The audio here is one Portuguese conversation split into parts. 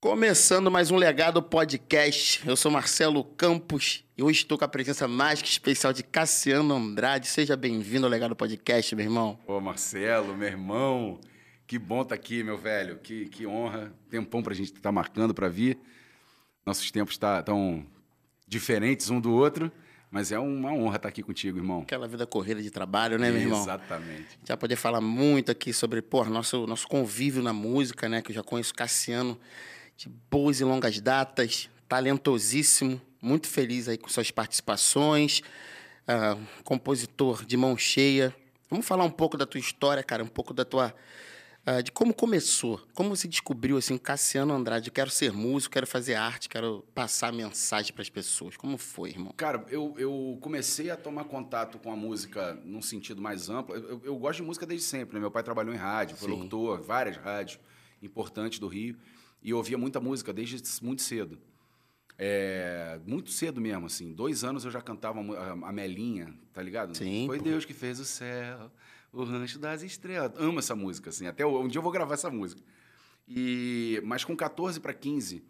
Começando mais um Legado Podcast. Eu sou Marcelo Campos e hoje estou com a presença mais que especial de Cassiano Andrade. Seja bem-vindo ao Legado Podcast, meu irmão. Ô, Marcelo, meu irmão, que bom estar tá aqui, meu velho. Que, que honra. Tempão para a gente estar tá marcando para vir. Nossos tempos estão tá, diferentes um do outro. Mas é uma honra estar aqui contigo, irmão. Aquela vida corrida de trabalho, né, meu irmão? Exatamente. Vai poder falar muito aqui sobre, pô, nosso, nosso convívio na música, né? Que eu já conheço Cassiano de boas e longas datas, talentosíssimo, muito feliz aí com suas participações, uh, compositor de mão cheia. Vamos falar um pouco da tua história, cara, um pouco da tua uh, de como começou, como você descobriu assim, Cassiano Andrade, quero ser músico, quero fazer arte, quero passar mensagem para as pessoas. Como foi, irmão? Cara, eu, eu comecei a tomar contato com a música num sentido mais amplo. Eu, eu gosto de música desde sempre, né? Meu pai trabalhou em rádio, foi Sim. locutor, várias rádios importantes do Rio, e eu ouvia muita música desde muito cedo. É, muito cedo mesmo, assim. Dois anos eu já cantava a, a Melinha, tá ligado? Sim. Foi pô. Deus que fez o céu, o Rancho das Estrelas. Amo essa música, assim. Até um dia eu vou gravar essa música. E, mas com 14 para 15,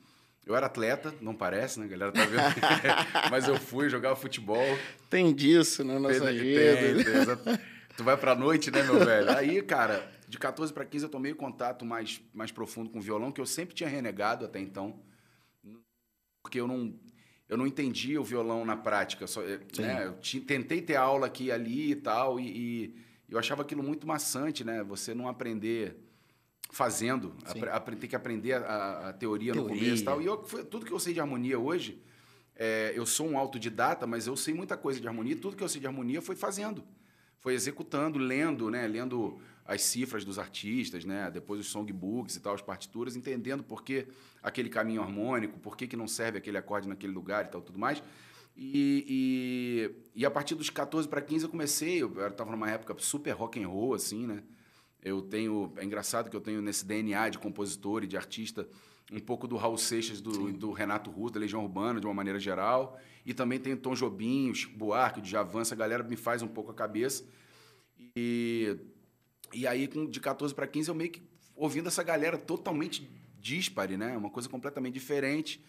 eu era atleta, não parece, né? A galera tá vendo. mas eu fui, jogava futebol. Tem disso na nossa tem, vida. Tem, tem, tu vai pra noite, né, meu velho? Aí, cara, de 14 para 15 eu tomei contato mais, mais profundo com o violão, que eu sempre tinha renegado até então. Porque eu não, eu não entendia o violão na prática. Só, né? Eu tentei ter aula aqui e ali e tal, e, e eu achava aquilo muito maçante, né? Você não aprender fazendo, tem que aprender a, a teoria, teoria, no começo e tal. E eu, tudo que eu sei de harmonia hoje, é, eu sou um autodidata, mas eu sei muita coisa de harmonia. Tudo que eu sei de harmonia foi fazendo, foi executando, lendo, né? Lendo as cifras dos artistas, né? Depois os songbooks e tal, as partituras, entendendo por que aquele caminho harmônico, por que, que não serve aquele acorde naquele lugar e tal, tudo mais. E, e, e, a partir dos 14 para 15 eu comecei, eu estava numa época super rock and roll, assim, né? Eu tenho, é engraçado que eu tenho nesse DNA de compositor e de artista um pouco do Raul Seixas, do, do Renato Russo, da Legião Urbana, de uma maneira geral, e também tem Tom Jobim, o Chico Buarque, o Djavan, essa galera me faz um pouco a cabeça. E, e aí, de 14 para 15, eu meio que ouvindo essa galera totalmente dispare, né? Uma coisa completamente diferente.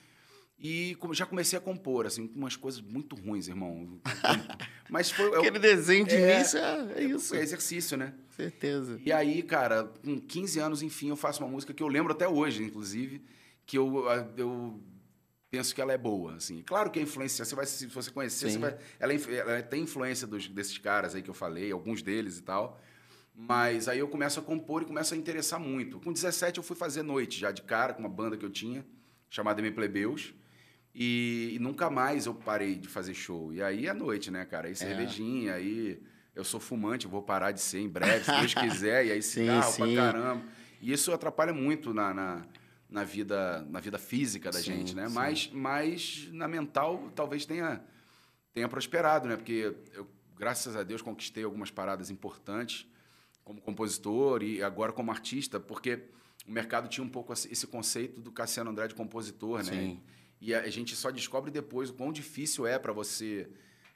E já comecei a compor, assim, umas coisas muito ruins, irmão. Mas foi. Aquele eu, desenho de é, início é, é isso. É exercício, né? Certeza. E aí, cara, com 15 anos, enfim, eu faço uma música que eu lembro até hoje, inclusive, que eu, eu penso que ela é boa, assim. Claro que a influência, você vai, se você conhecer, você vai, ela, ela, tem influência dos, desses caras aí que eu falei, alguns deles e tal. Mas aí eu começo a compor e começo a interessar muito. Com 17 eu fui fazer noite já de cara com uma banda que eu tinha, chamada Me Plebeus. E, e, nunca mais eu parei de fazer show. E aí à noite, né, cara? Aí cervejinha, é. aí eu sou fumante, eu vou parar de ser em breve, se Deus quiser, e aí cigarro sim, sim. pra caramba. E isso atrapalha muito na, na, na, vida, na vida física da sim, gente, né? Mas, mas na mental talvez tenha, tenha prosperado, né? Porque eu, graças a Deus, conquistei algumas paradas importantes como compositor e agora como artista, porque o mercado tinha um pouco esse conceito do Cassiano Andrade compositor, né? Sim. E a gente só descobre depois o quão difícil é para você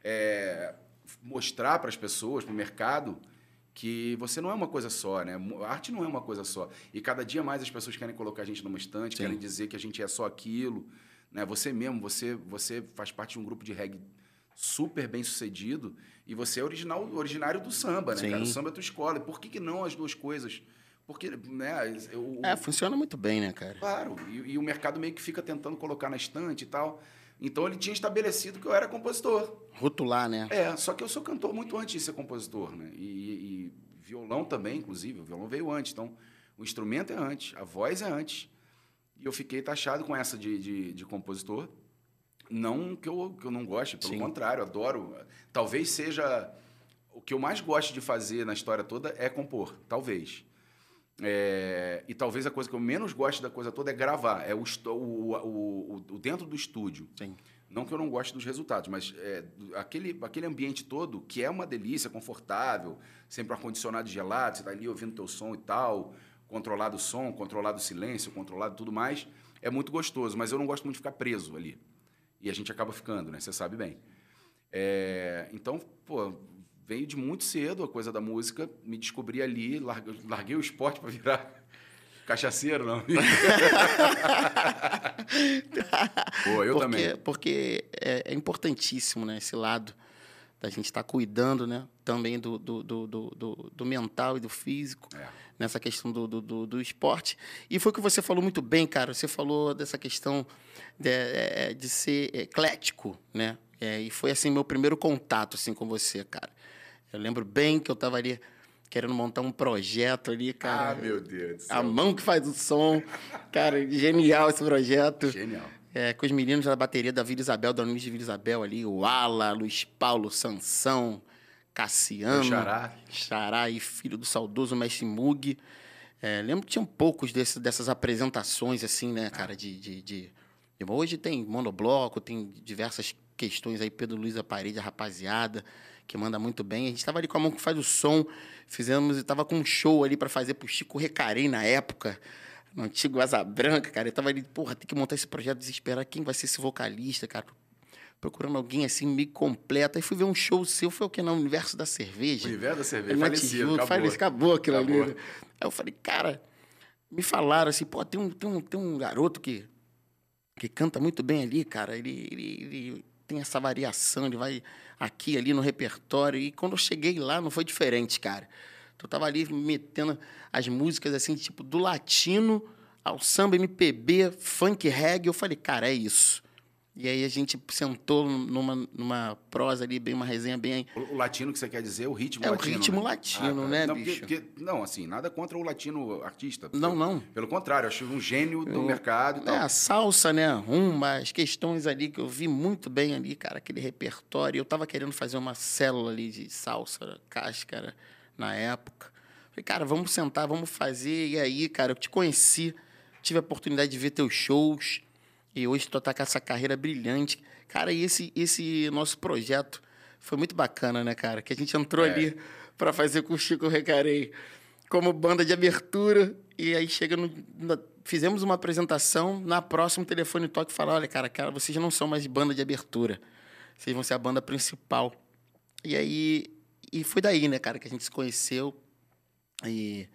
é, mostrar para as pessoas, para o mercado, que você não é uma coisa só, né? A arte não é uma coisa só. E cada dia mais as pessoas querem colocar a gente numa estante, Sim. querem dizer que a gente é só aquilo. Né? Você mesmo, você, você faz parte de um grupo de reggae super bem sucedido e você é original, originário do samba, né, Sim. cara? O samba é tua escola. Por que, que não as duas coisas? Porque, né? Eu, é, funciona muito bem, né, cara? Claro. E, e, o mercado meio que fica tentando colocar na estante e tal. Então ele tinha estabelecido que eu era compositor. Rotular, né? É, só que eu sou cantor muito antes de ser compositor, né? E, e violão também, inclusive. O violão veio antes. Então, o instrumento é antes, a voz é antes. E eu fiquei taxado com essa de, de, de compositor. Não que eu, que eu não goste, pelo Sim. contrário, adoro. Talvez seja. O que eu mais gosto de fazer na história toda é compor, talvez. É, e talvez a coisa que eu menos gosto da coisa toda é gravar, é o, o, o, o dentro do estúdio. Sim. Não que eu não goste dos resultados, mas é, aquele, aquele ambiente todo, que é uma delícia, confortável, sempre ar-condicionado gelado, você está ali ouvindo teu som e tal, controlado o som, controlado o silêncio, controlado tudo mais, é muito gostoso, mas eu não gosto muito de ficar preso ali. E a gente acaba ficando, né? Você sabe bem. É, então, pô, veio de muito cedo a coisa da música, me descobri ali, larguei, larguei o esporte para virar Cachaceiro, não. Pô, eu porque, também. Porque é, é, importantíssimo, né? Esse lado da gente estar tá cuidando, né? Também do, do, do, do, do mental e do físico. É. Nessa questão do, do, do, do, esporte. E foi o que você falou muito bem, cara. Você falou dessa questão de, é, de ser eclético, né? É, e foi, assim, meu primeiro contato, assim, com você, cara. Eu lembro bem que eu estava ali querendo montar um projeto ali, cara. Ah, meu Deus. A mão que faz o som. Cara, genial esse projeto. Genial. É, com os meninos da bateria da Vila Isabel, da Unis de Vila Isabel ali, o Ala, Luiz Paulo, Sansão, Cassiano. Xará. Xará e filho do saudoso mestre Mug. É, lembro que tinham poucos desse, dessas apresentações, assim, né, cara, de, de, de... Hoje tem monobloco, tem diversas questões aí, Pedro Luiz da Parede, a rapaziada que manda muito bem. A gente estava ali com a mão que faz o som, fizemos, estava com um show ali para fazer pro Chico Recarei na época, no antigo Asa Branca, cara. Eu tava ali, porra, tem que montar esse projeto, desesperar quem vai ser esse vocalista, cara. Procurando alguém assim, meio completo. Aí fui ver um show seu, foi o que? No Universo da Cerveja. Universo da Cerveja, falecido, acabou. Faleci, acabou aquilo acabou. ali. Aí eu falei, cara, me falaram assim, pô, tem um, tem um, tem um garoto que, que canta muito bem ali, cara. Ele, ele, ele tem essa variação, ele vai aqui, ali no repertório. E quando eu cheguei lá, não foi diferente, cara. Eu tava ali metendo as músicas assim, tipo, do latino ao samba, MPB, funk, reggae. Eu falei, cara, é isso. E aí a gente sentou numa, numa prosa ali, bem uma resenha bem. O, latino que você quer dizer, o ritmo é latino. É o ritmo né? latino, ah, tá. né, não, bicho? Porque, porque, não, assim, nada contra o latino artista. Não, não. Pelo contrário, acho um gênio do eu, mercado e tal. É, a salsa, né? Uma, as questões ali que eu vi muito bem ali, cara, aquele repertório. Eu tava querendo fazer uma célula ali de salsa, cáscara, na época. Falei, cara, vamos sentar, vamos fazer. E aí, cara, eu te conheci, tive a oportunidade de ver teus shows. E hoje tu tá com essa carreira brilhante. Cara, e esse, esse nosso projeto foi muito bacana, né, cara? Que a gente entrou é. ali para fazer com o Chico Recarei como banda de abertura. E aí chega no. Na, fizemos uma apresentação, na próxima o telefone toque e fala: olha, cara, cara, vocês não são mais banda de abertura. Vocês vão ser a banda principal. E aí. E foi daí, né, cara, que a gente se conheceu. E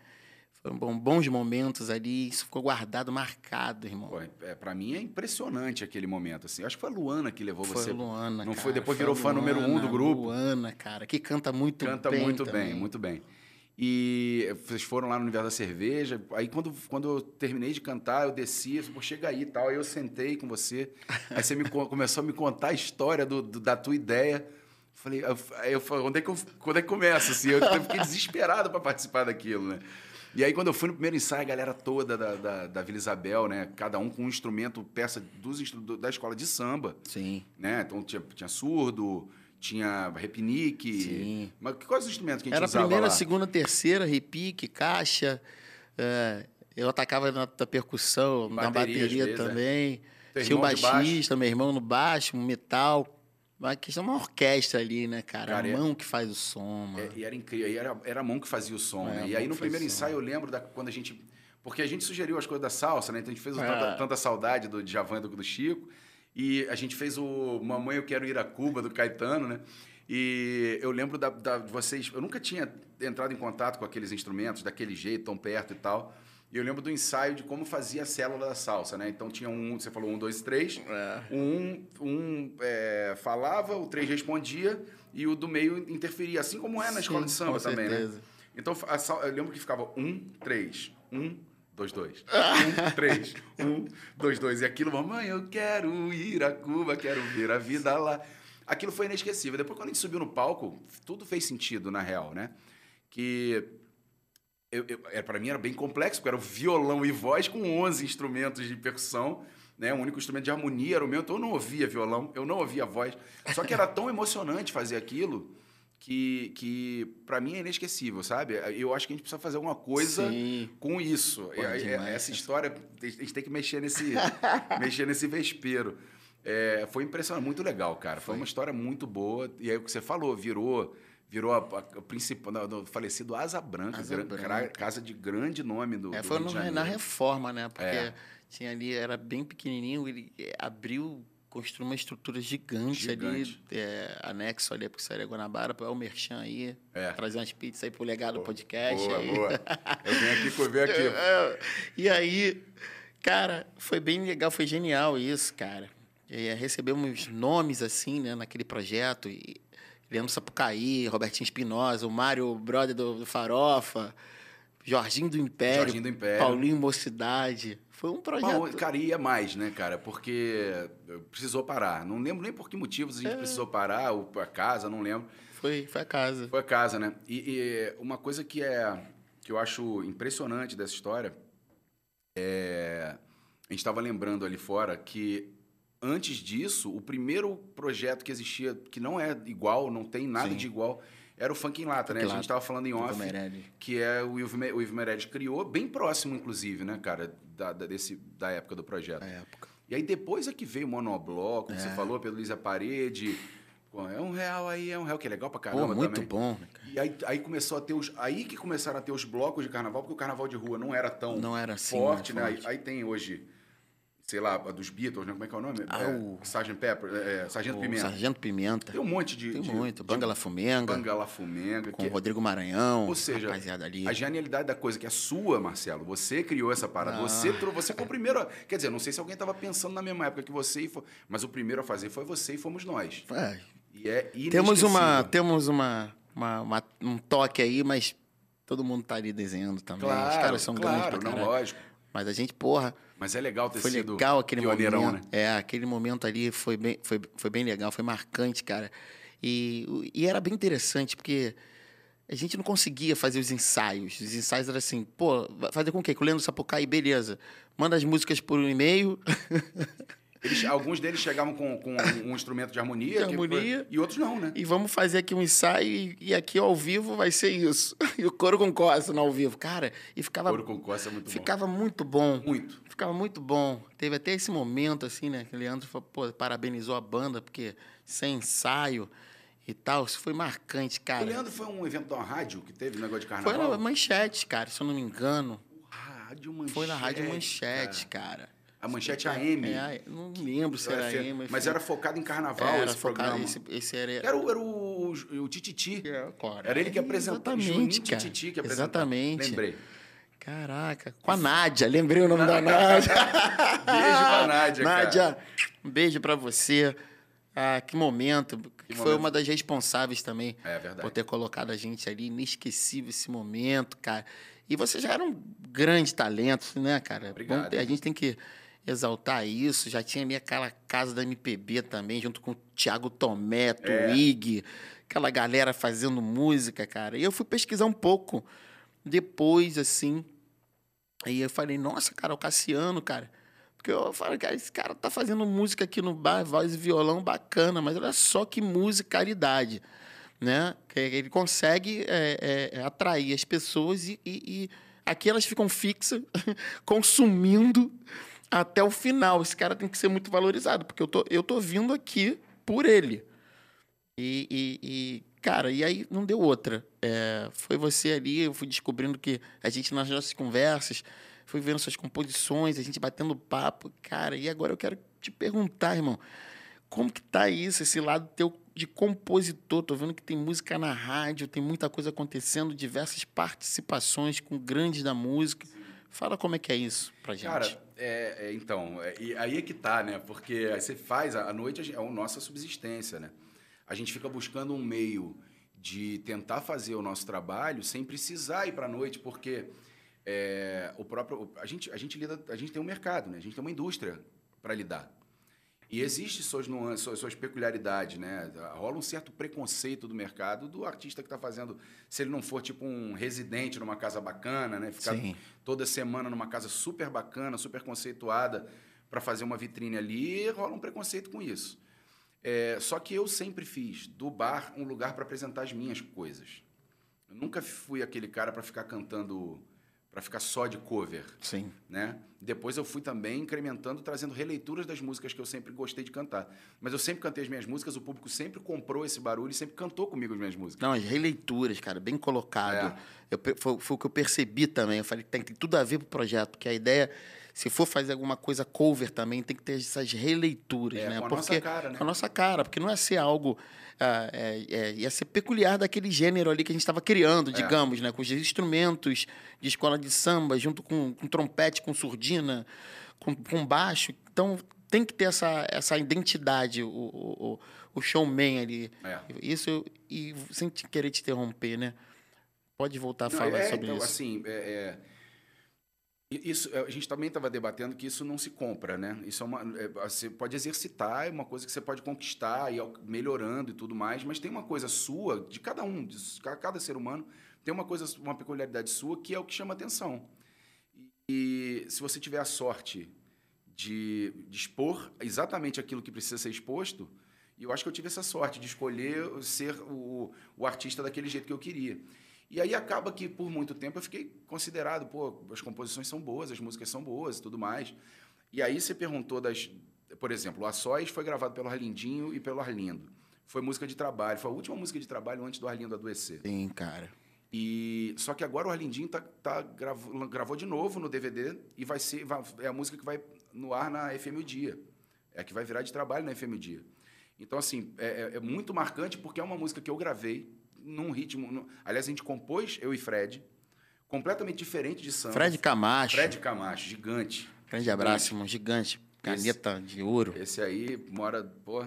foram bons momentos ali, isso ficou guardado, marcado, irmão. Pô, é, pra mim é impressionante aquele momento, assim. Acho que foi a Luana que levou foi você. Foi a Luana, Não cara, foi, depois foi virou fã número um do grupo. Luana, cara, que canta muito canta bem. Canta muito também. bem, muito bem. E vocês foram lá no Universo da Cerveja. Aí, quando, quando eu terminei de cantar, eu desci, eu falei, chega aí e tal. Aí eu sentei com você. Aí você me, começou a me contar a história do, do da tua ideia. Falei, eu, eu falei, onde é que, eu, quando é que começa? Assim, eu, eu fiquei desesperado para participar daquilo, né? E aí, quando eu fui no primeiro ensaio, a galera toda da, da, da Vila Isabel, né? Cada um com um instrumento, peça dos, da escola de samba. Sim. Né? Então, tinha, tinha surdo, tinha repinique. Sim. Mas quais os instrumentos que a gente Era usava primeira, lá? segunda, terceira, repique, caixa. É, eu atacava na, na percussão, Bateria, na bateria vezes, é. também. Tinha o baixista, meu irmão no baixo, metal. Uma questão, uma orquestra ali, né, cara? Cara, a é- mão que faz o som, mano. É, e era incrível. E era, era a mão que fazia o som, É, né? E aí, no primeiro ensaio, eu lembro da, quando a gente... Porque a gente sugeriu as coisas da salsa, né? Então, a gente fez É. tanta, tanta Saudade do Djavan e do, do Chico. E a gente fez o Mamãe Eu Quero Ir a Cuba, do Caetano, né? E eu lembro da, da de vocês... Eu nunca tinha entrado em contato com aqueles instrumentos, daquele jeito, tão perto e tal. E eu lembro do ensaio de como fazia a célula da salsa, né? Então, tinha um... Você falou um, dois, três. É. Um, um é, falava, o três respondia e o do meio interferia, assim como é na escola de samba também, certeza. né? Então, a eu lembro que ficava um, três, um, dois, dois. Um, três, um, dois, dois. E aquilo, mamãe, eu quero ir a Cuba, quero ver a vida lá. Aquilo foi inesquecível. Depois, quando a gente subiu no palco, tudo fez sentido, na real, né? Que eu, eu, é, para mim era bem complexo, porque era violão e voz com 11 instrumentos de percussão, né? O único instrumento de harmonia era o meu, então eu não ouvia violão, eu não ouvia voz. Só que era tão emocionante fazer aquilo que, que para mim é inesquecível, sabe? Eu acho que a gente precisa fazer alguma coisa Sim. com isso. Pô, aí, demais, Essa história, a gente tem que mexer nesse, mexer nesse vespeiro. É, foi impressionante, muito legal, cara. Foi, Foi. uma história muito boa. E aí o que você falou, virou virou a, a, a principal do, do falecido Asa Branca, Asa gran- Branca. casa de grande nome do, É, do foi no- na reforma, né? Porque É. tinha ali, era bem pequenininho, ele eh, abriu construiu uma estrutura gigante, Gigante. ali, é, anexo ali, porque seria Guanabara, é o Merchan aí, É. trazer umas pizzas aí pro legado do podcast. Boa, aí. boa. Eu venho aqui, venho aqui. É, E aí, cara, foi bem legal, foi genial isso, cara. E, é, recebemos nomes assim, né, naquele projeto. E Leandro Sapucaí, Robertinho Espinosa, o Mário, brother do, do Farofa, Jorginho do Império, Jorginho do Império. Paulinho Mocidade. Foi um projeto. Bom, cara, ia mais, né, cara? Porque precisou parar. Não lembro nem por que motivos a É. gente precisou parar, ou a casa, não lembro. Foi, foi a casa. Foi a casa, né? E, e uma coisa que é que eu acho impressionante dessa história é a gente estava lembrando ali fora que antes disso o primeiro projeto que existia que não é igual, não tem nada Sim. de igual era o Funk em Lata, né? Em A gente Lata. estava falando em off que é o Ivo Meirelles criou, bem próximo inclusive, né, cara, da, da- desse da época do projeto. Na época. E aí depois é que veio o monobloco, que você É. falou, Pedro Luiz Parede. Pô, é um real aí, é um real, que é legal pra caramba Pô, muito também. bom. né, cara? E aí, aí começou a ter os. Aí que começaram a ter os blocos de carnaval, porque o carnaval de rua não era tão Não era assim, forte, né, né? forte. Aí, aí tem hoje, sei lá, a dos Beatles, né? Como é que é o nome? Ah, é, o- Sgt. Pepper, é, é, Sargento Pimenta. Sargento Pimenta. Tem um monte de. Tem de, muito. de Bangala Fumenga, Bangala Fumenga. com que- o Rodrigo Maranhão. ou seja, a genialidade da coisa que é sua, Marcelo. Você criou essa parada. Ah. Você, você foi o primeiro. a- Quer dizer, não sei se alguém estava pensando na mesma época que você, e fo- mas o primeiro a fazer foi você e fomos nós. É, E é Temos uma, temos uma, uma- uma- um toque aí, mas todo mundo tá ali desenhando também. Claro, Os caras são claro, grandes pra não, lógico. Mas a gente, porra, Mas é legal ter foi sido legal aquele pioneirão, momento. né? É, aquele momento ali foi bem, foi, foi bem legal, foi marcante, cara. E, e era bem interessante, porque a gente não conseguia fazer os ensaios. Os ensaios eram assim, pô, fazer com o quê? Com o Leandro Sapucaí, beleza. Manda as músicas por um e-mail. Eles- alguns deles chegavam com, com um instrumento de harmonia. De que- harmonia. e outros não, né? E vamos fazer aqui um ensaio e, e aqui ao vivo vai ser isso. E o coro com costa no ao vivo. Cara, e ficava, Ouro com costa é muito ficava muito bom. bom. Muito. Ficava muito bom. Teve até esse momento, assim, né? Que o Leandro falou, pô, parabenizou a banda, porque sem ensaio e tal, isso foi marcante, O cara. Leandro foi um evento da rádio que teve, um negócio de Foi carnaval. na Manchete, cara, se eu não me engano. Rádio Manchete. Foi na Rádio Manchete, cara. A Manchete AM. É, não lembro se era Era- AM. mas era focado em carnaval era esse focado, programa. esse, esse era... Era, o, era o, o Tititi. É, cara. Era ele que apresentava. Exatamente, Juninho cara. Tititi que apresentava. Exatamente. Lembrei. Caraca, com a Nádia, lembrei o nome da Nádia. Beijo pra Nádia, cara. Nádia, um beijo pra você. Ah, que momento. Que foi momento. uma das responsáveis também É verdade. por ter colocado a gente ali. Inesquecível esse momento, cara. E você já era um grande talento, né, cara? Obrigado. A gente tem que exaltar isso. Já tinha ali aquela casa da MPB também, junto com o Thiago Tomé, É. Twig, aquela galera fazendo música, cara. E eu fui pesquisar um pouco depois, assim. Aí eu falei, nossa, cara, o Cassiano, cara. Porque eu falei, cara, esse cara tá fazendo música aqui no bar, voz e violão bacana, mas olha só que musicalidade, né? Ele consegue é, é, atrair as pessoas e, e, e aqui elas ficam fixas, consumindo até o final. Esse cara tem que ser muito valorizado, porque eu tô, eu tô vindo aqui por ele. E, e- e, cara, e aí não deu outra. É, foi você ali, eu fui descobrindo que a gente, nas nossas conversas, fui vendo suas composições, a gente batendo papo. Cara, e agora eu quero te perguntar, irmão, como que tá isso, esse lado teu de compositor? Tô vendo que tem música na rádio, tem muita coisa acontecendo, diversas participações com grandes da música. Fala como é que é isso pra gente. Cara, é, é, então, é, aí é que tá, né? Porque aí você faz, a, noite é a nossa subsistência, né? A gente fica buscando um meio de tentar fazer o nosso trabalho sem precisar ir para a noite, porque é, o próprio a gente a gente lida a gente tem um mercado, né? A gente tem uma indústria para lidar. E existe suas nuances, suas, suas peculiaridades, né? Rola um certo preconceito do mercado do artista que está fazendo, se ele não for tipo um residente numa casa bacana, né? Ficar Sim. toda semana numa casa super bacana, super conceituada para fazer uma vitrine ali, rola um preconceito com isso. É, só que eu sempre fiz do bar um lugar para apresentar as minhas coisas. Eu nunca fui aquele cara para ficar cantando, para ficar só de cover, Sim. né? Depois eu fui também incrementando, trazendo releituras das músicas que eu sempre gostei de cantar. Mas eu sempre cantei as minhas músicas, o público sempre comprou esse barulho e sempre cantou comigo as minhas músicas. Não, as releituras, cara, bem colocado. É. Eu foi, foi o que eu percebi também. Eu falei, tem, tem tudo a ver pro projeto, porque a ideia se for fazer alguma coisa cover também, tem que ter essas releituras, É, né? com a porque nossa cara, né? com a nossa cara, porque não ia ser algo. ah, é, é, ia ser peculiar daquele gênero ali que a gente estava É. criando, digamos, né? Com os instrumentos de escola de samba, junto com, com trompete, com surdina, com, com baixo. Então tem que ter essa, essa identidade, o, o, o- showman ali. É. Isso, e sem querer te interromper, né? Pode voltar a Não, falar é, sobre então, isso. assim, é, é, isso, é, a gente também estava debatendo que isso não se compra, né? Isso é uma, é, você pode exercitar, é uma coisa que você pode conquistar e melhorando e tudo mais, mas tem uma coisa sua, de cada um, de cada ser humano, tem uma coisa, uma peculiaridade sua que é o que chama atenção. E, e se você tiver a sorte de, de expor exatamente aquilo que precisa ser exposto, e eu acho que eu tive essa sorte de escolher ser o, o artista daquele jeito que eu queria. E aí acaba que, por muito tempo, eu fiquei considerado, pô, as composições são boas, as músicas são boas e tudo mais. E aí você perguntou das... Por exemplo, o A Sós foi gravado pelo Arlindinho e pelo Arlindo. Foi música de trabalho, foi a última música de trabalho antes do Arlindo adoecer. Sim, cara. E só que agora o Arlindinho tá, tá gravou, gravou de novo no DVD e vai ser vai- é a música que vai no ar na FM o Dia. É a que vai virar de trabalho na FM o Dia. Então assim, é, é- é muito marcante porque é uma música que eu gravei num ritmo, aliás a gente compôs eu e Fred, completamente diferente de samba. Fred Camacho. Fred Camacho, gigante. Grande abraço, irmão. Gigante. Caneta de ouro. Esse aí mora, pô,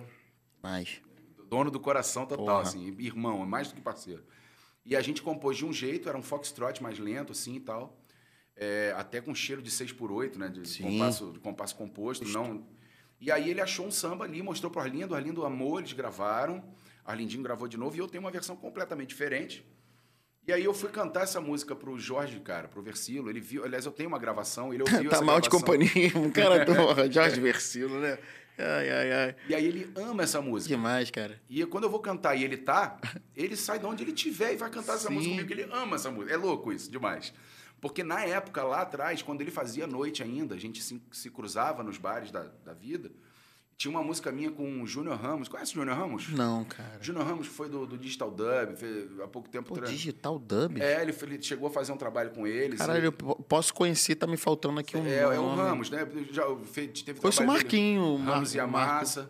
Mas. dono do coração total, Porra. assim, irmão, é mais do que parceiro. E a gente compôs de um jeito, era um foxtrot mais lento, assim e tal. É, até com cheiro de 6 por 8 né? De Sim. compasso, de compasso composto. Não... E aí ele achou um samba ali, mostrou pro Arlindo, o Arlindo amou, eles gravaram. Arlindinho gravou de novo e eu tenho uma versão completamente diferente. E aí eu fui cantar essa música pro Jorge, cara, pro Versilo. Ele viu, aliás, eu tenho uma gravação, ele ouviu tá essa mal de gravação. companhia. Um cara do Jorge Versilo, né? Ai, ai, ai. E aí ele ama essa música. Demais, cara. E quando eu vou cantar e ele tá, ele sai de onde ele tiver e vai cantar essa Sim. música comigo, ele ama essa música. É louco isso, demais. Porque na época, lá atrás, quando ele fazia noite ainda, a gente se, se cruzava nos bares da, da vida, tinha uma música minha com o Júnior Ramos. Conhece o Júnior Ramos? Não, cara. Júnior Ramos foi do, do Digital Dub, fez, há pouco tempo... Pô, tra- Digital Dub? É, ele, ele chegou a fazer um trabalho com eles. Caralho, eu po- posso conhecer, tá me faltando aqui um É, é o nome. Ramos, né? Já fez, teve Conheço o dele. Marquinho. o Mar- Ramos e a Marco. Massa.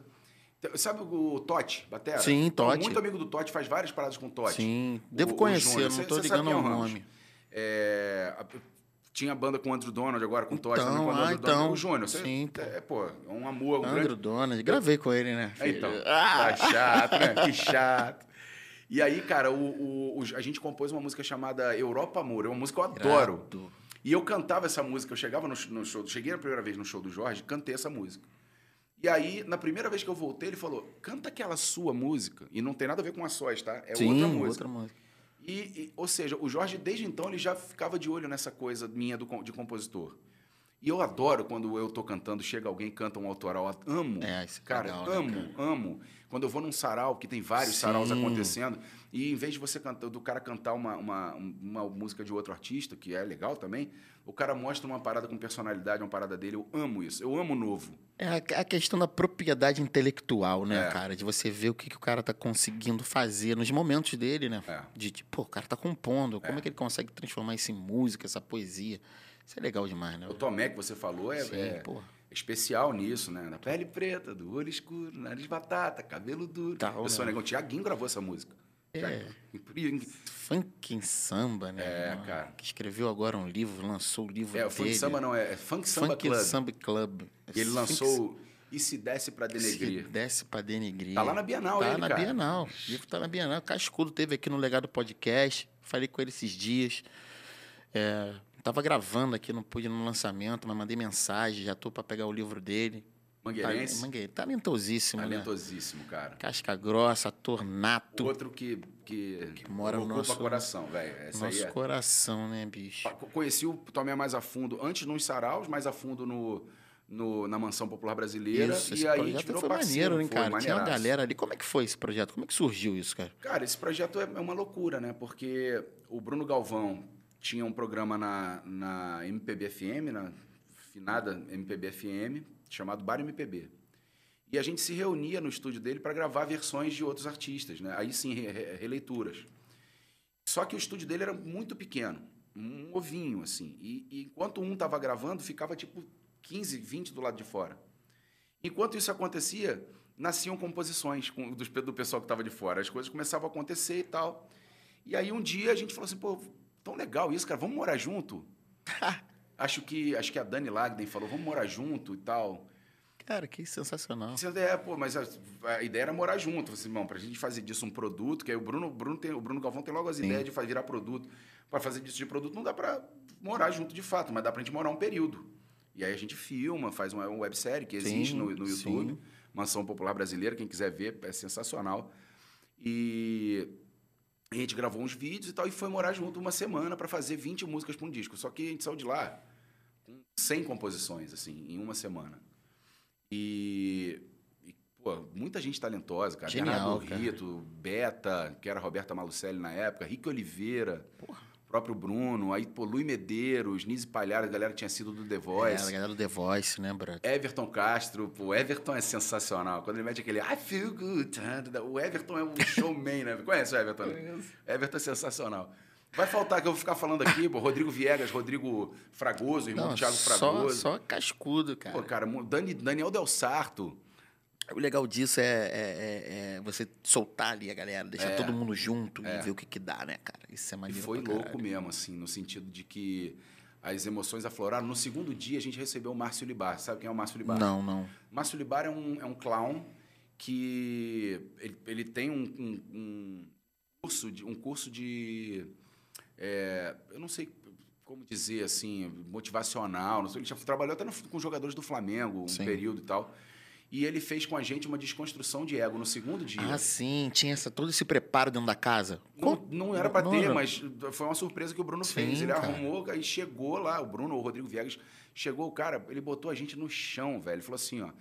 Te- Sabe o Totti, Batera? Sim, Totti. Muito amigo do Totti, faz várias paradas com o Totti. Sim, O- devo o conhecer, Júnior. não Cê- tô ligando é o nome. É, tinha banda com o Andrew Donald agora, com o Totti Então, também. Com o ah, Andrew Donald. então. O Júnior. Sim, pô. É, pô, é um amor, um Andro grande... Donald. Gravei com ele, né? É, Então? Ah! tá chato, né? Que chato. E aí, cara, o, o- a gente compôs uma música chamada Europa Amor. É uma música que eu adoro. E eu cantava essa música, eu chegava no, no show, cheguei a primeira vez no show do Jorge, cantei essa música. E aí, na primeira vez que eu voltei, ele falou: canta aquela sua música. E não tem nada a ver com a sós, tá? É Sim, outra música. outra música. E, e- ou seja, o Jorge, desde então, ele já ficava de olho nessa coisa minha do, de compositor. E eu adoro quando eu tô cantando, chega alguém canta um autoral. Amo. É, é cara, legal, né, amo, cara? amo. Quando eu vou num sarau, que tem vários Sim. saraus acontecendo, e em vez de você cantar, do cara cantar uma, uma, uma música de outro artista, que é legal também, o cara mostra uma parada com personalidade, uma parada dele. Eu amo isso. Eu amo o novo. É a, questão da propriedade intelectual, né, É. cara? De você ver o que, que o cara tá conseguindo fazer nos momentos dele, né? É. De, tipo, pô, o cara tá compondo. Como é que ele consegue transformar isso em música, essa poesia? Isso é legal demais, né? O Tomé que você falou é, Sim, é especial nisso, né? Da pele preta, do olho escuro, nariz batata, cabelo duro. Eu sou né? negão. Tiaguinho gravou essa música. É. Funk em samba, né? É, irmão? cara. Que escreveu agora um livro, lançou o livro É, o dele. Funk Samba não, é, é Funk Samba Funk Club. Samba Club. E ele Funk lançou E Se Desce Pra Se Denegrir. desce pra denegrir. Tá lá na Bienal Tá ele, na cara. Bienal. O livro tá na Bienal. O Cascudo teve aqui no Legado Podcast. Falei com ele esses dias. É, tava gravando aqui, não pude no lançamento, mas mandei mensagem. Já tô pra pegar o livro dele. Tá, Mangueirense. Mangue- talentosíssimo, né? Talentosíssimo, cara. Casca grossa, ator nato. Outro que, que, Que mora no nosso- coração, velho. Nosso é. coração, né, bicho? Conheci o Tomé mais a fundo, antes nos saraus, mais a fundo no, no- na Mansão Popular Brasileira. Isso, e aí a gente projeto virou foi parceiro. maneiro, hein, foi cara? Tinha uma galera ali. Como é que foi esse projeto? Como é que surgiu isso, cara? Cara, esse projeto é é uma loucura, né? Porque o Bruno Galvão tinha um programa na, na MPB FM, na finada MPB FM, chamado Bar MPB. E a gente se reunia no estúdio dele para gravar versões de outros artistas, né? Aí sim, re- re- releituras. Só que o estúdio dele era muito pequeno, um ovinho, assim. E, e enquanto um tava gravando, ficava tipo 15, 20 do lado de fora. Enquanto isso acontecia, nasciam composições com, do, do pessoal que estava de fora. As coisas começavam a acontecer e tal. E aí um dia a gente falou assim, pô, tão legal isso, cara, vamos morar junto? acho que acho que a Dani Lagden falou, vamos morar junto e tal. Cara, que sensacional. É, pô, mas a, a ideia era morar junto. Assim, irmão, pra gente fazer disso um produto, que aí o Bruno, Bruno tem, o Bruno Galvão tem logo as Sim. ideias de virar produto. Para fazer disso de produto não dá para morar junto de fato, mas dá pra gente morar um período. E aí a gente filma, faz uma, uma websérie que existe sim, no, no YouTube, sim. Mansão Popular Brasileira, quem quiser ver, é sensacional. E a gente gravou uns vídeos e tal, e foi morar junto uma semana para fazer 20 músicas para um disco. Só que a gente saiu de lá 100 composições, assim, em uma semana. E, e pô, muita gente talentosa, cara. Genial, Bernardo Rito, Beta, que era Roberta Malucelli na época, Rick Oliveira. Porra próprio Bruno, aí, pô, Luiz Medeiros, Nise Palhares, a galera tinha sido do The Voice. É, a galera do The Voice, né, Brad? Everton Castro, pô, Everton é sensacional. Quando ele mete aquele I feel good, o Everton é um showman, né? Conhece o Everton? Conheço. Everton é sensacional. Vai faltar que eu vou ficar falando aqui, pô, Rodrigo Viegas, Rodrigo Fragoso, irmão Não, do Thiago Fragoso. Só, só cascudo, cara. Pô, cara, Dani, Daniel Del Sarto. O legal disso é, é, é, é, você soltar ali a galera, deixar é, todo mundo junto e é. ver o que, que dá, né, cara? Isso é maneiro. E foi louco mesmo, assim, no sentido de que as emoções afloraram. No segundo dia, a gente recebeu o Márcio Libar. Sabe quem é o Márcio Libar? Não, não. Márcio Libar é um, é um clown que ele, ele tem um, um, um curso de. Um curso de é, eu não sei como dizer assim, motivacional. Não sei, ele já trabalhou até no, com jogadores do Flamengo um Sim. período e tal. E ele fez com a gente uma desconstrução de ego no segundo dia. Ah, sim. Tinha essa, todo esse preparo dentro da casa. Não, não era para ter, mas foi uma surpresa que o Bruno sim, fez. Ele cara. arrumou e chegou lá, o Bruno, o Rodrigo Viegas, chegou, o cara, ele botou a gente no chão, velho. Ele falou assim, ó,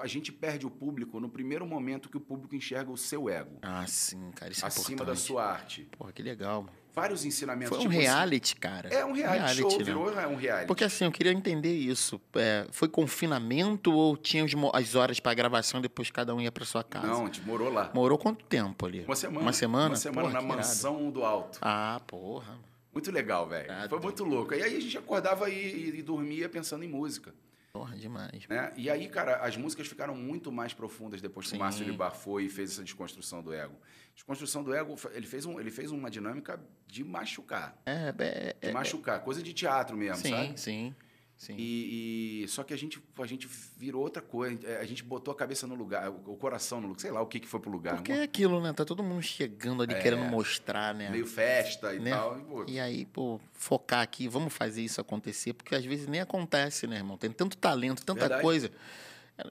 a gente perde o público no primeiro momento que o público enxerga o seu ego. Ah, sim, cara. Isso é acima importante. da sua arte. Porra, que legal, mano vários ensinamentos. Foi um tipo assim. reality, assim. cara. É um reality, reality show, né? virou um reality. Porque assim, eu queria entender isso. É, foi confinamento ou tinha as horas para gravação depois cada um ia para sua casa? Não, a gente morou lá. Morou quanto tempo ali? Uma semana. Uma semana? Uma semana porra, na mansão do alto. Ah, porra. Muito legal, velho. Foi muito louco. E aí a gente acordava e, e, e dormia pensando em música. Porra, demais. Né? E aí, cara, as músicas ficaram muito mais profundas depois que Sim. o Márcio Libar foi e fez essa desconstrução do ego. Desconstrução do ego, ele fez, um, ele fez uma dinâmica de machucar. É, é, de machucar, é, coisa de teatro mesmo, sim, sabe? Sim, sim. Sim. E, e, só que a gente, a gente virou outra coisa. É, a gente botou a cabeça no lugar, o coração no lugar, sei lá o que, que foi pro lugar. Porque é aquilo, né? Tá todo mundo chegando ali é, querendo mostrar, né? Meio festa e né? tal. E, e, aí, pô, focar aqui, vamos fazer isso acontecer, porque às vezes nem acontece, né, irmão? Tem tanto talento, tanta Verdade. coisa.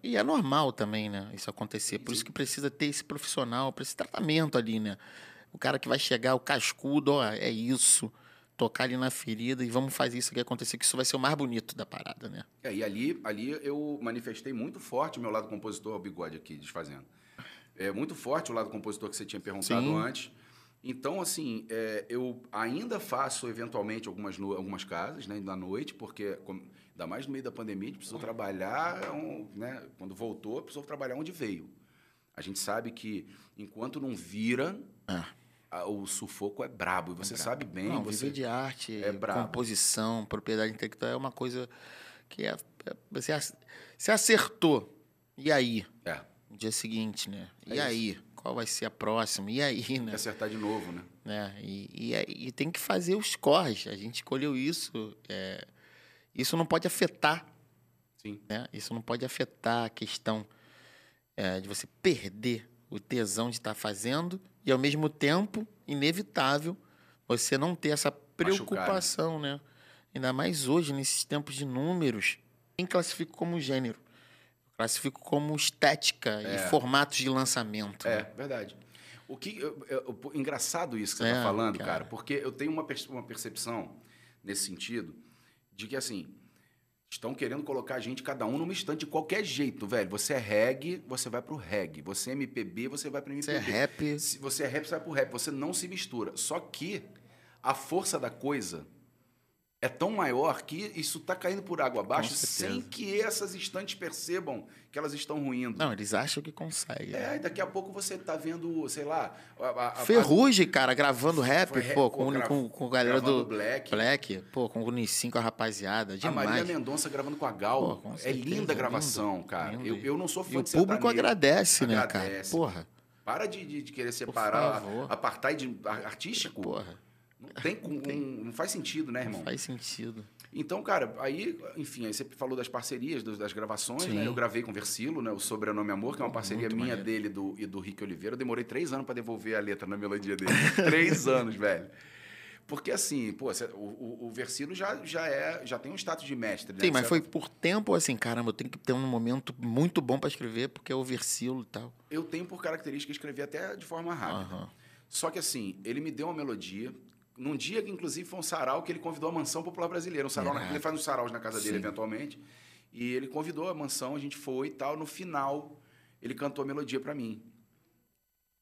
E é normal também, né? Isso acontecer. Por isso que precisa ter esse profissional, esse tratamento ali, né? O cara que vai chegar, o cascudo, ó, é isso tocar ali na ferida e vamos fazer isso aqui acontecer, que isso vai ser o mais bonito da parada, né? É, e ali, ali eu manifestei muito forte o meu lado compositor, o bigode aqui, desfazendo. É muito forte o lado compositor que você tinha perguntado Sim. antes. Então, assim, é, eu ainda faço eventualmente algumas, algumas casas, né, da noite, porque, como, ainda mais no meio da pandemia, a gente precisou trabalhar, um, né, quando voltou, precisou trabalhar onde veio. A gente sabe que enquanto não vira, é o sufoco é brabo. E você é brabo. sabe bem. Não, você viver de arte, é composição, propriedade intelectual é uma coisa que é, é, você, você acertou. E aí? É. No dia seguinte, né? É e isso. aí? Qual vai ser a próxima? E aí, né? acertar de novo, né? É, e, e, e, tem que fazer os corres. A gente escolheu isso. É, isso não pode afetar. Sim. Né? Isso não pode afetar a questão é, de você perder o tesão de estar fazendo e, ao mesmo tempo, inevitável você não ter essa preocupação, Machucar, né? Ainda mais hoje, nesses tempos de números. Quem classifica como gênero? Eu classifico como estética é. e formatos de lançamento. É, né? verdade. O que eu, eu, engraçado isso que você está é, falando, cara. cara. porque eu tenho uma, uma percepção nesse sentido de que assim Estão querendo colocar a gente, cada um, numa estante de qualquer jeito, velho. Você é reggae, você vai pro reggae. Você é MPB, você vai pro MPB. Você é rap. Se você é rap, você vai pro rap. Você não se mistura. Só que a força da coisa é tão maior que isso está caindo por água abaixo sem que essas estantes percebam que elas estão ruindo. Não, eles acham que conseguem. É, e daqui a pouco você está vendo, sei lá. A, a, Ferrugem, a... cara, gravando rap, pô, com, com, com, com a galera do. Black. Black, pô, com o Nissin, com a rapaziada. Demais. A Maria Mendonça gravando com a Gal. Pô, com é linda a gravação, lindo, cara. Lindo. Eu, eu não sou fã e de o público agradece, né, agradece. cara? Porra. Para de, de, de querer separar apartheid artístico. Porra. Não, tem, não, tem. não faz sentido, né, irmão? Não faz sentido. Então, cara, aí, enfim, aí você falou das parcerias, das gravações, né? Eu gravei com o Versilo, né? O Sobrenome Amor, que é uma parceria Muito minha maneiro. dele do, e do Rick Oliveira. Eu demorei três anos para devolver a letra na melodia dele. três anos, velho. Porque assim, pô, o, o, o Versilo já, já, é, já tem um status de mestre, né? Sim, mas foi por tempo assim, caramba, eu tenho que ter um momento muito bom para escrever, porque é o Versilo e tal. Eu tenho por característica escrever até de forma rápida. Uhum. Só que assim, ele me deu uma melodia num dia que, inclusive, foi um sarau que ele convidou a Mansão Popular Brasileira. Um sarau, é. Ele faz uns saraus na casa Sim. dele, eventualmente. E ele convidou a Mansão, a gente foi e tal. No final, ele cantou a melodia para mim.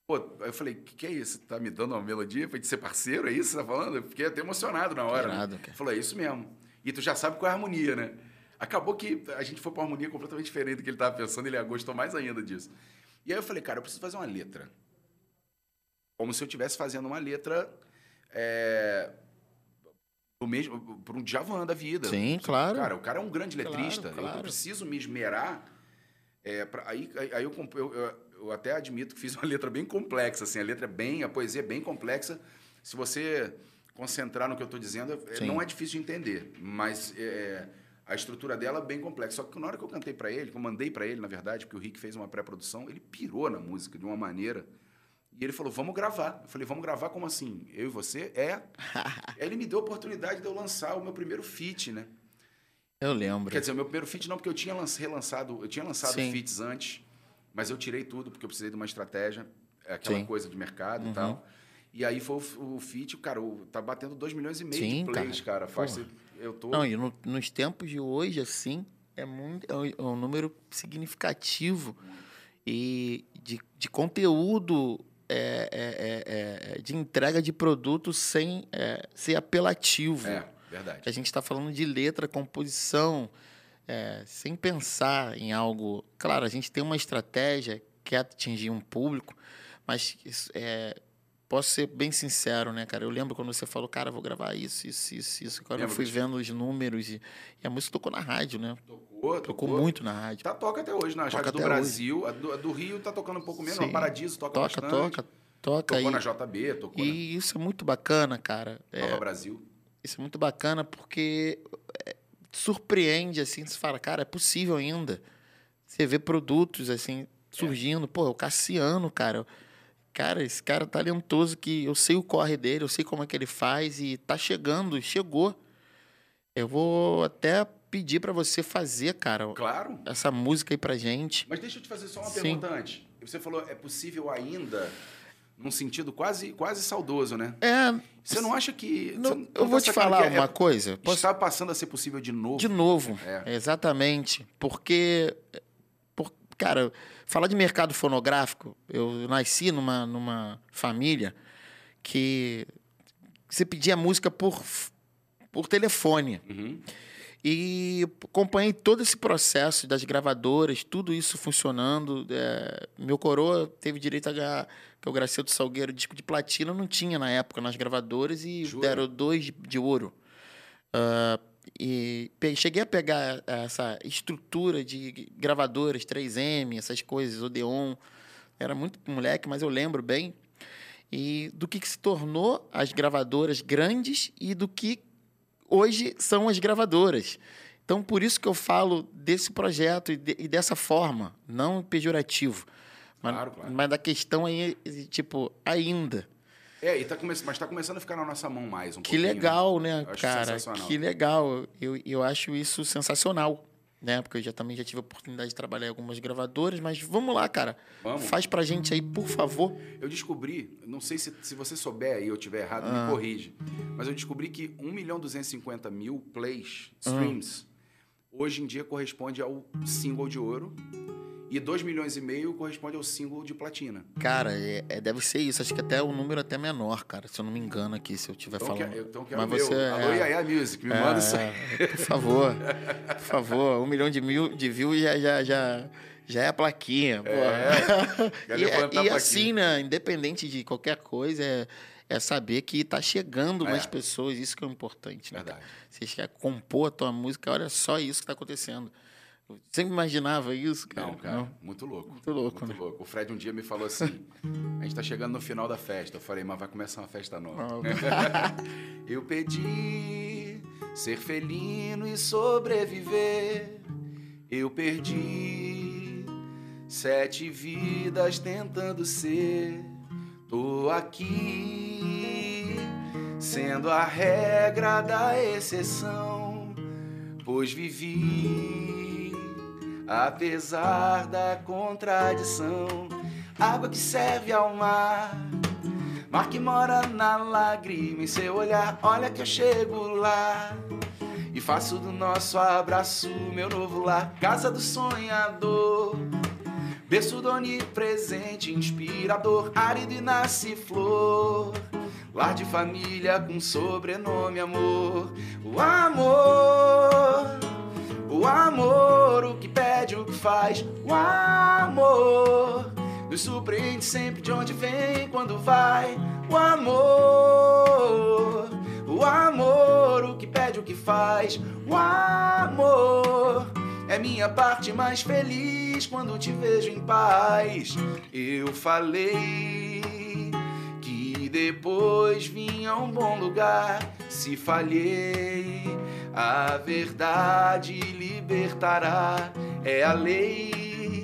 Pô, eu falei, o que, que, é isso? Tá me dando uma melodia pra gente ser parceiro? É isso que você tá falando? Eu fiquei até emocionado na hora. Né? Falei, é isso mesmo. E tu já sabe qual é a harmonia, né? Acabou que a gente foi pra uma harmonia completamente diferente do que ele tava pensando, ele gostou mais ainda disso. E aí eu falei, cara, eu preciso fazer uma letra. Como se eu estivesse fazendo uma letra é, mesmo, por um Djavan da vida. Sim, claro. Cara, o cara é um grande letrista. Claro, claro. Eu preciso me esmerar. É, pra, aí, aí eu, eu, eu, eu, até admito que fiz uma letra bem complexa. Assim, a letra é bem, a poesia é bem complexa. Se você concentrar no que eu estou dizendo, é, não é difícil de entender. Mas é, a estrutura dela é bem complexa. Só que na hora que eu cantei para ele, que eu mandei para ele, na verdade, porque o Rick fez uma pré-produção, ele pirou na música de uma maneira e ele falou, vamos gravar. Eu falei, vamos gravar como assim? Eu e você? É. ele me deu a oportunidade de eu lançar o meu primeiro feat, né? Eu lembro. Quer dizer, o meu primeiro feat não, porque eu tinha relançado, eu tinha lançado Sim. feats antes, mas eu tirei tudo porque eu precisei de uma estratégia, é aquela Sim. coisa de mercado uhum. e tal. E aí foi o, o feat, cara, tá batendo 2 milhões e meio Sim, de plays, cara. cara. Faz, eu tô... Não, e no, nos tempos de hoje, assim, é, muito, é um número significativo e de, de conteúdo é é, é, é, de entrega de produto sem é, ser apelativo. É, verdade. A gente está falando de letra, composição, sem pensar em algo. Claro, a gente tem uma estratégia, quer atingir um público, mas posso ser bem sincero, né, cara? Eu lembro quando você falou, cara, vou gravar isso, isso, isso, isso. Quando eu fui vendo os números e, e, a música tocou na rádio, né? Tocou, tocou. Muito na rádio. Tá, toca até hoje, na né? rádio do Brasil. A do, a do, Rio tá tocando um pouco menos, Sim. a Paradiso toca, toca bastante. Toca, toca. Tocou na JB, tocou. E na... isso é muito bacana, cara. Nova é, Brasil. Isso é muito bacana porque é, surpreende, assim, você fala, cara, é possível ainda. Você vê produtos, assim, surgindo. É. Pô, o Cassiano, cara cara, esse cara é talentoso que eu sei o corre dele, eu sei como é que ele faz e tá chegando, chegou. Eu vou até pedir para você fazer, cara. Claro. Essa música aí pra gente. Mas deixa eu te fazer só uma Sim. pergunta antes. Você falou, é possível ainda num sentido quase, quase saudoso, né? É. Você não acha que. Não, não eu vou tá te falar é, uma coisa. Posso... Está passando a ser possível de novo. De novo. É. Exatamente. Porque. Por, cara, Falar de mercado fonográfico, eu nasci numa, numa família que você pedia música por, por telefone. Uhum. E acompanhei todo esse processo das gravadoras, tudo isso funcionando. É, meu coroa teve direito a ganhar, que é o Gracildo Salgueiro, disco de platina, não tinha na época nas gravadoras e Jura? deram dois de, de ouro. Uh, e cheguei a pegar essa estrutura de gravadoras 3M, essas coisas, Odeon. Era muito moleque, mas eu lembro bem. E do que, que se tornou as gravadoras grandes e do que hoje são as gravadoras. Então, por isso que eu falo desse projeto e, de, e dessa forma, não pejorativo. Claro, mas, claro. mas da questão aí, tipo, ainda. É, e tá come... mas está começando a ficar na nossa mão mais um Que legal, né, cara? Que legal. Eu, eu acho isso sensacional. Né? Porque eu já também já tive a oportunidade de trabalhar em algumas gravadoras, mas vamos lá, cara. Vamos. Faz pra gente aí, por favor. Eu descobri, não sei se, se você souber e eu tiver errado, ah. me corrige. Mas eu descobri que 1 milhão 250 mil plays, streams, ah. hoje em dia corresponde ao single de ouro E 2 milhões e meio corresponde ao single de platina. Cara, é, é, deve ser isso. Acho que até o número é até menor, cara. Se eu não me engano aqui, se eu estiver então, falando. Que, então quero Mas meu. você, Alô, é, Yaya Music, me é, manda isso aí. Por favor. Por favor. Um milhão de, mil, de views já, já, já, já é a plaquinha. É, e, é, e assim, né? Independente de qualquer coisa, é, é saber que tá chegando mais É. pessoas. Isso que é importante. Né, Verdade. Você quer compor a tua música, olha só isso que tá acontecendo. Eu sempre imaginava isso, cara. Não, cara, muito louco. Muito louco, Muito né? louco. O Fred um dia me falou assim: a gente tá chegando no final da festa. Eu falei, mas vai começar uma festa nova. Não. Eu pedi ser felino e sobreviver. Eu perdi sete vidas tentando ser. Tô aqui sendo a regra da exceção, pois vivi apesar da contradição. Água que serve ao mar. Mar que mora na lágrima em seu olhar, olha que eu chego lá E faço do nosso abraço meu novo lar Casa do sonhador Berço do onipresente, inspirador Árido e nasce flor Lar de família com sobrenome amor O amor o amor, o que pede, o que faz, o amor nos surpreende sempre de onde vem, quando vai. O amor, o amor, o que pede, o que faz, o amor é minha parte mais feliz quando te vejo em paz. Eu falei que depois vinha um bom lugar. Se falhei, a verdade libertará. É a lei.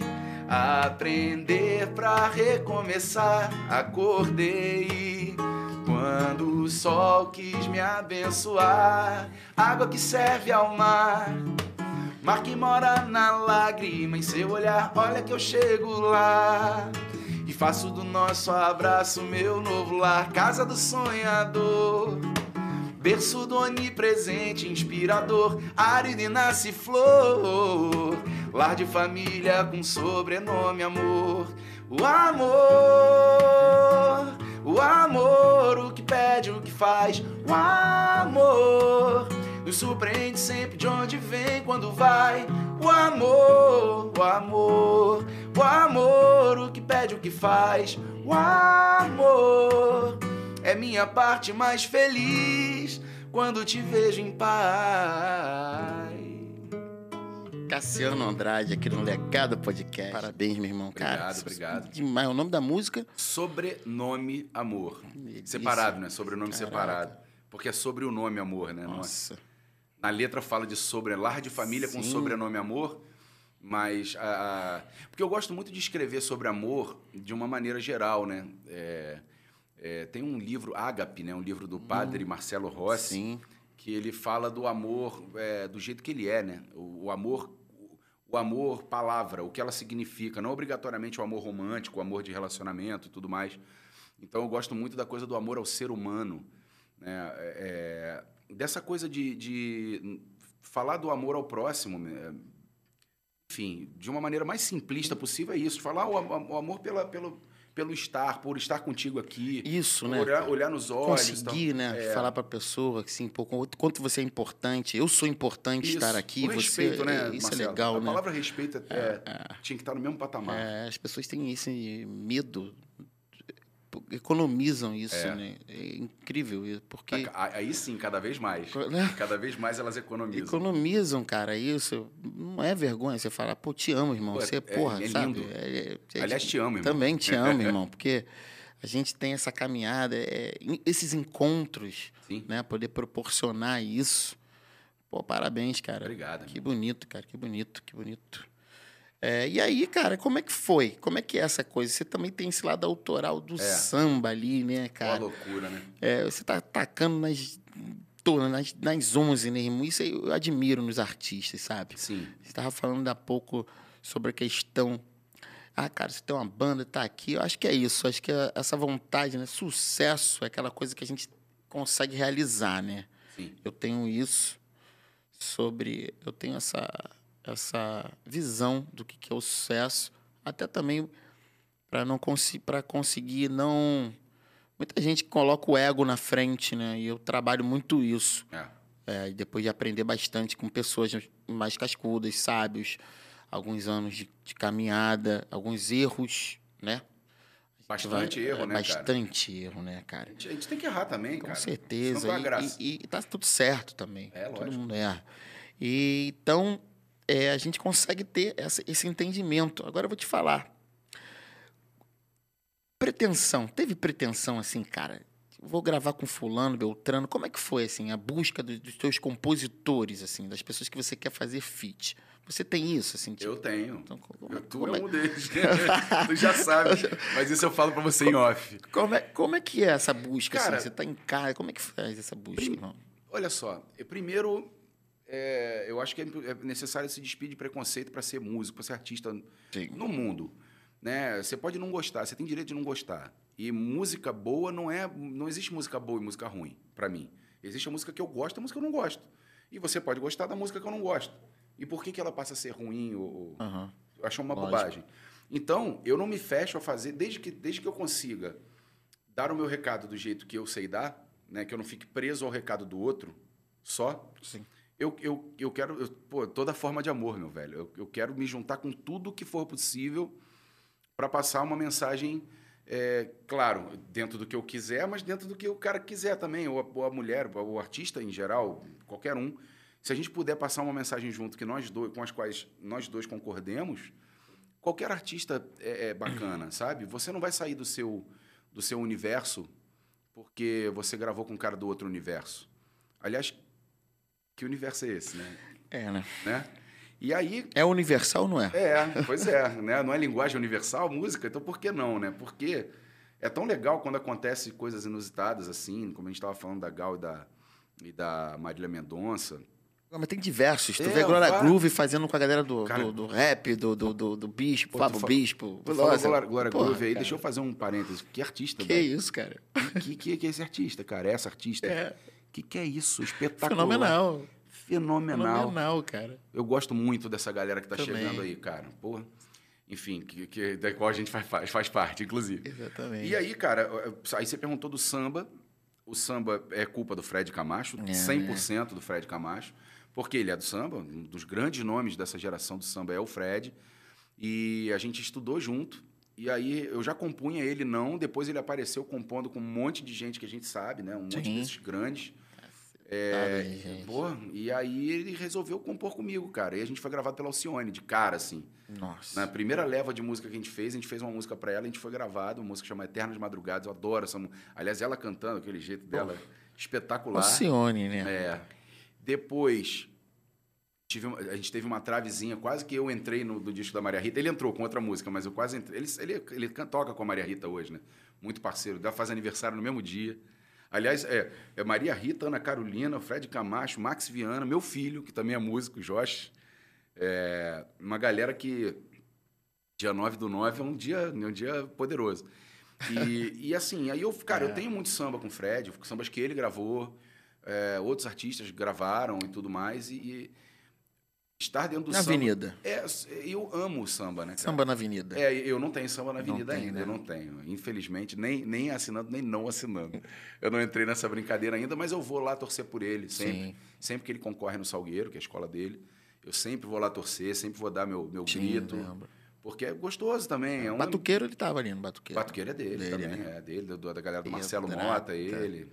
Aprender pra recomeçar. Acordei quando o sol quis me abençoar. Água que serve ao mar. Mar que mora na lágrima em seu olhar. Olha que eu chego lá. E faço do nosso abraço meu novo lar. Casa do sonhador. Berço do onipresente, inspirador, árido e nasce flor. Lar de família com sobrenome amor. O amor, o amor, o que pede, o que faz. O amor nos surpreende sempre de onde vem, quando vai. O amor, o amor, o amor, o que pede, o que faz. O amor é minha parte mais feliz quando te vejo em paz. Cassiano Andrade aqui no Legado Podcast. Parabéns, meu irmão. Cara, Obrigado, obrigado. Demais. O nome da música? Sobrenome amor. Delícia. Separado, né? Sobrenome Caraca. separado. Porque é sobre o nome amor, né? Nossa. Na letra fala de sobre lar de família com Sim. sobrenome amor, mas a, a- porque eu gosto muito de escrever sobre amor de uma maneira geral, né? É, é, tem um livro Ágape, né? Um livro do padre Marcelo Rossi, Sim. que ele fala do amor é, do jeito que ele é, né? O, o amor, o amor palavra, o que ela significa, não obrigatoriamente o amor romântico, o amor de relacionamento e tudo mais. Então eu gosto muito da coisa do amor ao ser humano, né? É, é, dessa coisa de, de falar do amor ao próximo, né? enfim, de uma maneira mais simplista possível é isso, falar o, o amor pela, pelo, pelo estar, por estar contigo aqui, Isso, né? olhar, olhar nos olhos, Conseguir, tal. né? É. Falar pra pessoa assim, pô, quanto você é importante. Eu sou importante Isso, estar aqui. o respeito, você, né, Isso Marcelo? é legal, a né? palavra respeito é, é- tinha que estar no mesmo patamar. É, as pessoas têm esse medo, economizam isso, É. né? É incrível isso, porque Aí sim, cada vez mais. Né? Cada vez mais elas economizam. economizam, cara, isso. Não é vergonha você falar, pô, te amo, irmão. Pô, você, é- porra, é sabe? É- é- é- Aliás, te amo, irmão. Também te amo, irmão, porque a gente tem essa caminhada, é, esses encontros, Sim. né? Poder proporcionar isso. Pô, parabéns, cara. Obrigado. Que bonito, cara, que bonito, que bonito. É, e aí, cara, como é que foi? Como é que é essa coisa? Você também tem esse lado autoral do samba ali, né, Uma cara? loucura, né? É, você tá tacando nas, todas, nas, nas 11, né, irmão? Isso eu admiro nos artistas, sabe? Sim. Você estava falando há pouco sobre a questão. Ah, cara, você tem uma banda, tá aqui. Eu acho que é isso. Acho que é essa vontade, né? Sucesso é aquela coisa que a gente consegue realizar, né? Sim. Eu tenho isso sobre. Eu tenho essa, essa visão do que, que é o sucesso, até também para não consi para conseguir não muita gente coloca o ego na frente, né? E eu trabalho muito isso. É. É, e depois de aprender bastante com pessoas mais cascudas, sábios, alguns anos de, de caminhada, alguns erros, né? Bastante vai- erro, é, né, Bastante erro, né, cara? A gente, a gente tem que errar também, Com cara. certeza. Senão qual é a E-? E, e tá tudo certo também. É, Todo lógico. mundo erra. E, então, é, a gente consegue ter essa- esse entendimento. Agora eu vou te falar. Pretensão. Teve pretensão assim, cara? Vou gravar com fulano, Beltrano. Como é que foi, assim, a busca do- dos teus compositores, assim, das pessoas que você quer fazer feat? Você tem isso, assim? tipo, Eu tenho. então, como, Eu, tu como é é, um deles. tu já sabe. Mas isso eu falo pra você em off. como, é, como é que é essa busca, Cara, assim? Você tá em casa, como é que faz essa busca, irmão? Olha só, eu, primeiro, é, eu acho que é é necessário se despedir de preconceito para ser músico, para ser artista Sim. no mundo. Né? Você pode não gostar, você tem direito de não gostar. E música boa não é. Não existe música boa e música ruim, para mim. Existe a música que eu gosto e a música que eu não gosto. E você pode gostar da música que eu não gosto. E por que, que ela passa a ser ruim ou, acho uma Lógico. bobagem. Então, eu não me fecho a fazer, desde que, desde que eu consiga dar o meu recado do jeito que eu sei dar, né, que eu não fique preso ao recado do outro só, Sim. Eu, eu, eu quero, eu, pô, toda forma de amor, meu velho. Eu, eu quero me juntar com tudo que for possível para passar uma mensagem, é, claro, dentro do que eu quiser, mas dentro do que o cara quiser também, ou a, ou a mulher, ou o artista em geral, qualquer um. Se a gente puder passar uma mensagem junto que nós dois, com as quais nós dois concordemos, qualquer artista é, é bacana, sabe? Você não vai sair do seu, do seu universo porque você gravou com um cara do outro universo. Aliás, que universo é esse, né? É, né? né? E aí, É universal não é? é, pois é, né? Não é linguagem universal música, então por que não, né? Porque é tão legal quando acontece coisas inusitadas assim, como a gente estava falando da Gal e da, e da Marília Mendonça. Mas tem diversos. Tu É, vê a Glória. Groove fazendo com a galera do, Cara- do, do rap, do, do, do, do Bispo, Pô, Fábio fa- Bispo. Glória, Groove aí, cara. deixa eu fazer um parênteses. Que artista, Que isso, cara? Que, que, que é esse artista, cara? Essa artista? É. Que que é isso? Espetacular. Fenomenal. Fenomenal. Fenomenal, cara. Eu gosto muito dessa galera que tá Também. chegando aí, cara. Porra. Enfim, que, que, da qual a gente faz, faz, parte, inclusive. Exatamente. E aí, cara, aí você perguntou do samba. O samba é culpa do Fred Camacho, É, 100% do Fred Camacho, porque ele é do samba, um dos grandes nomes dessa geração do samba é o Fred. E a gente estudou junto. E aí eu já compunha ele não, depois ele apareceu compondo com um monte de gente que a gente sabe, né? Um monte Sim. desses grandes. É, gente. Pô, e aí ele resolveu compor comigo, cara. E a gente foi gravado pela Alcione, de cara, assim. Nossa. Na primeira leva de música que a gente fez, a gente fez uma música pra ela, a gente foi gravado, uma música chamada Eternas Madrugadas. Eu adoro essa música. Aliás, ela cantando, aquele jeito dela, espetacular. Alcione, né? É. Depois, tive, uma- a gente teve uma travezinha, quase que eu entrei no do disco da Maria Rita. Ele entrou com outra música, mas eu quase entrei. Ele, ele, ele toca com a Maria Rita hoje, né? Muito parceiro. Faz aniversário no mesmo dia. Aliás, é, é Maria Rita, Ana Carolina, Fred Camacho, Max Viana, meu filho, que também é músico, Josh. É, uma galera que. Dia 9 do 9 é um dia, é um dia poderoso. E, e assim, aí eu, cara, É. eu tenho muito samba com o Fred, sambas que ele gravou, é, outros artistas gravaram e tudo mais, e estar dentro do Na samba. avenida. É, eu amo o samba, né? cara? Samba na avenida. É, eu não tenho samba na avenida tem, ainda, né? eu não tenho. Infelizmente, nem, nem assinando, nem não assinando. Eu não entrei nessa brincadeira ainda, mas eu vou lá torcer por ele, sempre. Sim. Sempre que ele concorre no Salgueiro, que é a escola dele. Eu sempre vou lá torcer, sempre vou dar meu, meu Sim, grito. lembro. Porque é gostoso também. É um... Batuqueiro, ele tava ali no Batuqueiro. Batuqueiro é dele, Dele, também, né? é dele, do- da galera do Marcelo. Mota, ele.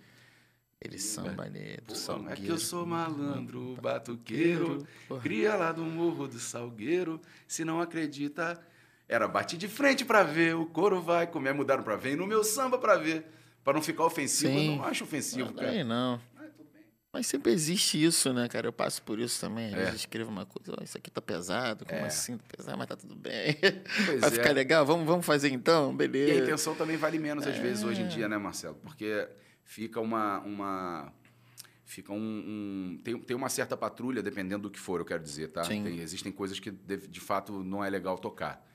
Ele samba ali do Salgueiro. é que eu sou malandro, batuqueiro, Porra. cria lá do morro do Salgueiro, se não acredita, era bate de frente pra ver, o couro vai comer, mudaram pra ver, e no meu samba pra ver, Pra não ficar ofensivo, Sim. eu não acho ofensivo, Não, cara. aí não. Ah, bem. Mas sempre existe isso, né, cara? Eu passo por isso também. Às É. vezes escrevo uma coisa, ó, isso aqui tá pesado, como É. assim tá pesado, mas tá tudo bem. Pois Vai é. ficar legal, vamos, vamos fazer então? E a Beleza. intenção também vale menos às vezes hoje em É. dia, né, Marcelo? Porque fica uma. uma fica um. um- tem, tem uma certa patrulha, dependendo do que for, eu quero dizer, tá? Sim. Tem- existem coisas que de, de fato não é legal tocar.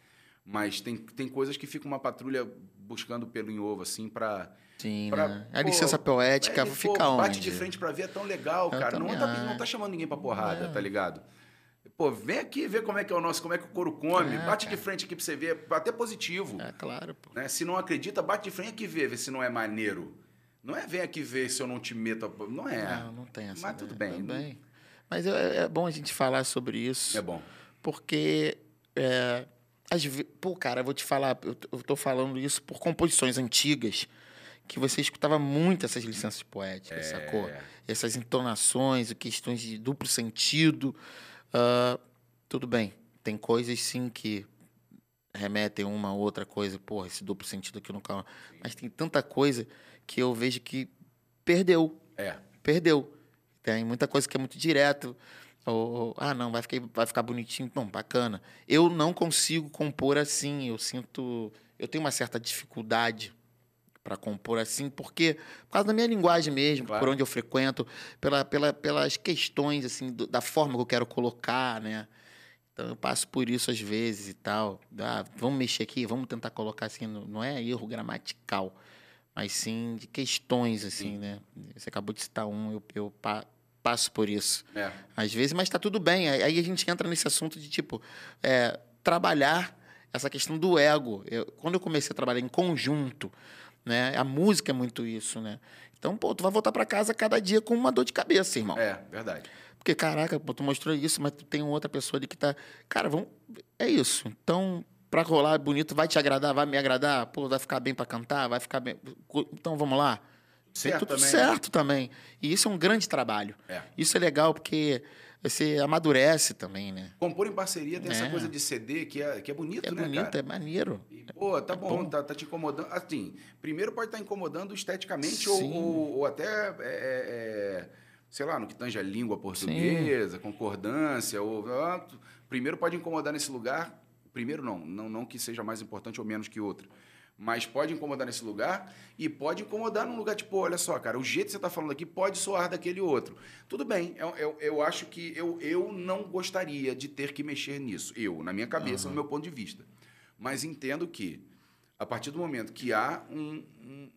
Mas tem, tem coisas que fica uma patrulha buscando pelo em ovo, assim, pra. Sim, pra- né? A pô, licença poética é, pô, fica onde? Bate de frente pra ver é tão legal, Eu cara. Não tá, não tá chamando ninguém pra porrada, É. tá ligado? Pô, vem aqui ver como é que é o nosso, como é que o couro come. É, bate cara. de frente aqui pra você ver, até positivo. É claro, pô. Né? Se não acredita, bate de frente aqui ver, ver se não é maneiro. Não é vem aqui ver se eu não te meto. a- Não é. Não, não tem essa. Mas tudo né? bem. Tudo bem. Mas é, é bom a gente falar sobre isso. É bom. Porque. É, ve- Pô, cara, eu vou te falar, eu, eu tô falando isso por composições antigas, que você escutava muito essas licenças poéticas, sacou? Essas entonações, questões de duplo sentido. ah, tudo bem, tem coisas sim que remetem uma ou outra coisa, porra, esse duplo sentido aqui no canal. Mas tem tanta coisa que eu vejo que perdeu É. perdeu. Tem muita coisa que é muito direto. Ou, ou, ah, não, vai ficar, vai ficar bonitinho. Não, bacana. Eu não consigo compor assim. Eu sinto. Eu tenho uma certa dificuldade para compor assim, porque por causa da minha linguagem mesmo, Claro. por onde eu frequento, pela, pela, pelas questões assim do- da forma que eu quero colocar, né? Então eu passo por isso às vezes e tal. Ah, vamos mexer aqui, vamos tentar colocar assim, não não é erro gramatical, mas sim de questões assim, Sim. né? Você acabou de citar um, eu, eu pa- passo por isso É. às vezes, mas tá tudo bem. Aí aí a gente entra nesse assunto de tipo é, trabalhar essa questão do ego. Eu- quando eu comecei a trabalhar em conjunto, né? A música é muito isso, né? Então, pô, tu vai voltar para casa cada dia com uma dor de cabeça, irmão. É, verdade. Porque, caraca, pô, tu mostrou isso, mas tu tem outra pessoa ali que tá. Cara, vamos. É isso. Então, pra rolar bonito, vai te agradar, vai me agradar, pô, vai ficar bem pra cantar, vai ficar bem. Então vamos lá. Certo tudo também, né? certo também. E isso é um grande trabalho. É. Isso é legal porque você amadurece também, né? Compor em parceria tem essa É. coisa de CD que é, que é bonito, É né, bonito, cara? é maneiro. E, Pô, tá bom, bom. Tá, tá te incomodando. Assim, primeiro pode estar incomodando esteticamente ou, Sim. ou, ou até, é, é, é, sei lá, no que tange a língua portuguesa, concordância. Ou, ah, primeiro pode incomodar nesse lugar. Primeiro não, não, não que seja mais importante ou menos que outro. Mas pode incomodar nesse lugar e pode incomodar num lugar tipo, olha só, cara, o jeito que você está falando aqui pode soar daquele outro. Tudo bem, eu, eu, eu acho que eu, eu não gostaria de ter que mexer nisso. Eu, na minha cabeça, no meu ponto de vista. Mas entendo que, a partir do momento que há um- um-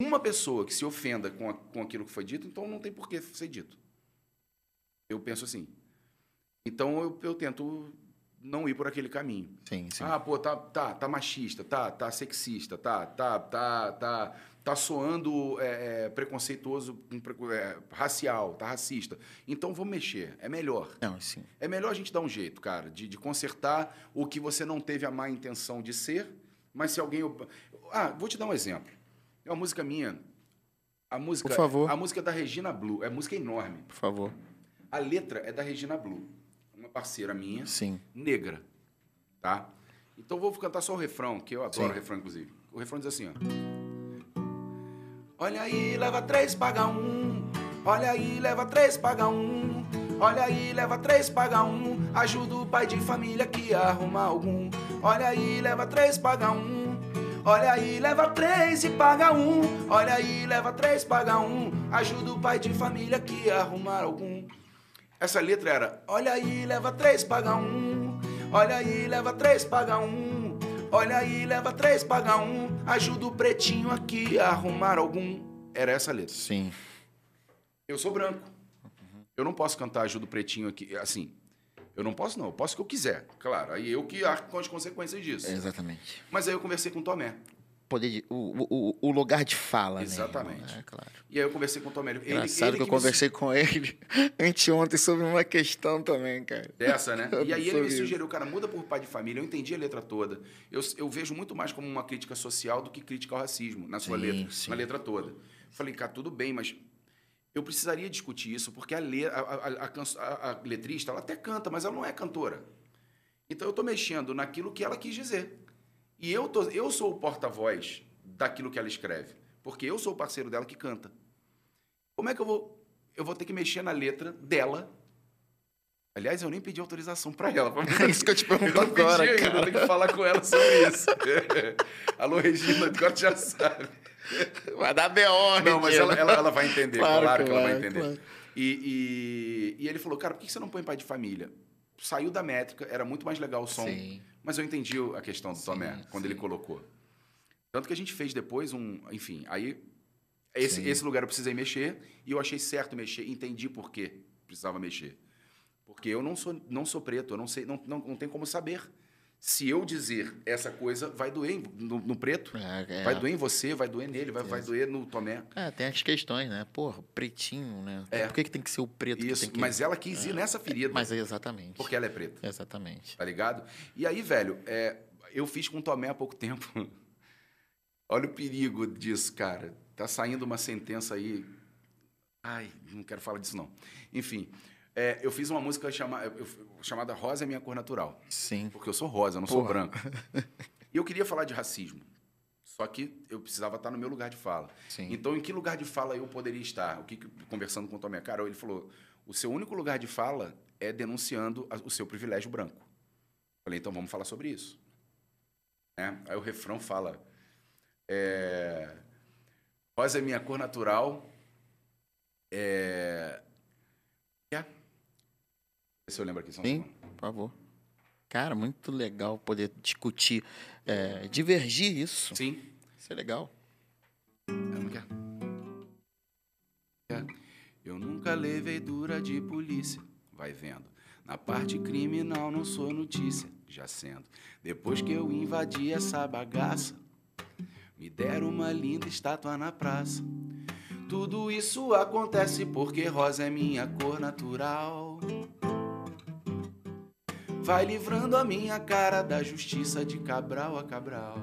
uma pessoa que se ofenda com, a- com aquilo que foi dito, então não tem por que ser dito. Eu penso assim. Então eu, eu tento não ir por aquele caminho. Sim, sim. Ah, pô, tá, tá, tá machista, tá, tá sexista, tá, tá, tá, tá, tá soando é, é, preconceituoso, é, racial, tá racista. Então vamos mexer, é melhor. Não, sim. É melhor a gente dar um jeito, cara, de, de consertar o que você não teve a má intenção de ser, mas se alguém. Ah, vou te dar um exemplo. É uma música minha. A música, Por favor. A música é da Regina Blue. É música enorme. Por favor. A letra é da Regina Blue, parceira minha, Sim. negra, tá? Então vou cantar só o refrão, que eu adoro Sim. o refrão, inclusive. O refrão diz assim, ó. Olha aí, leva três, paga um. Olha aí, leva três, paga um. Olha aí, leva três, paga um. Ajuda o pai de família que arruma algum. Olha aí, leva três, paga um. Olha aí, leva três e paga um. Olha aí, leva três, paga um. Ajuda o pai de família que arrumar algum. Essa letra era: Olha aí, leva três, paga um. Olha aí, leva três, paga um. Olha aí, leva três, paga um. Ajuda o pretinho aqui a arrumar algum. Era essa letra. Sim. Eu sou branco. Eu não posso cantar Ajuda o pretinho aqui. Assim, eu não posso, não. Eu posso o que eu quiser. Claro, aí eu que arco com as consequências disso. Exatamente. Mas aí eu conversei com o Tomé. Poder de, o, o, o lugar de fala, Exatamente. né? É, claro. E aí eu conversei com o Tomé. Ele, Engraçado ele que eu me conversei com ele anteontem sobre uma questão também, cara. Dessa, né? E aí ele me sugeriu, cara, muda por pai de família. Eu entendi a letra toda. Eu, eu vejo muito mais como uma crítica social do que crítica ao racismo na sua Sim, letra, sim. na letra toda. Falei, cara, tudo bem, mas eu precisaria discutir isso, porque a, le, a, a, a- a letrista, ela até canta, mas ela não é cantora. Então eu estou mexendo naquilo que ela quis dizer. E eu, tô, eu sou o porta-voz daquilo que ela escreve, porque eu sou o parceiro dela que canta. Como é que eu vou. Eu vou ter que mexer na letra dela. Aliás, eu nem pedi autorização para ela. É isso que eu te pergunto Eu não pedi agora, ainda, cara. Eu tenho que falar com ela sobre isso. Alô, Regina, agora já sabe. Vai dar B.O., Não, mas ela, ela, ela vai entender, claro, Claro que que ela vai vai, entender. claro. E, e, e ele falou, cara, por que você não põe pai de família? Saiu da métrica, era muito mais legal o som. Sim. Mas eu entendi a questão do Tomé, quando sim. ele colocou. Tanto que a gente fez depois um. Enfim, aí. Esse, Sim. esse lugar eu precisei mexer e eu achei certo mexer, entendi por que precisava mexer. Porque eu não sou, não sou preto, eu não sei, não, não, não tem como saber. Se eu dizer essa coisa, vai doer no, no preto, É, é. vai doer em você, vai doer nele, vai, vai doer no Tomé. É, tem as questões, né? Porra, pretinho, né? É. Por que, que tem que ser o preto que Isso, tem que... mas ela quis ir nessa ferida, Mas é exatamente. porque ela é preta, Exatamente. tá ligado? E aí, velho, é, eu fiz com o Tomé há pouco tempo. Olha o perigo disso, cara. Tá saindo uma sentença aí. Ai, não quero falar disso, não. Enfim, é, eu fiz uma música chama, eu- chamada Rosa é Minha Cor Natural. Sim. Porque eu sou rosa, eu não sou Porra. branco. E eu queria falar de racismo. Só que eu precisava estar no meu lugar de fala. Sim. Então, em que lugar de fala eu poderia estar? O que, conversando com o Tomé Carol, ele falou: o seu único lugar de fala é denunciando o seu privilégio branco. Falei, então vamos falar sobre isso. Né? Aí o refrão fala: é, rosa é minha cor natural. É. é. Se eu lembro aqui, um Sim, segundo. por favor. Cara, muito legal poder discutir, é, divergir isso. Sim. Isso é legal. É. Eu nunca levei dura de polícia, vai vendo. Na parte criminal não sou notícia, já sendo. Depois que eu invadi essa bagaça, me deram uma linda estátua na praça. Tudo isso acontece porque rosa é minha cor natural. Vai livrando a minha cara da justiça de Cabral a Cabral.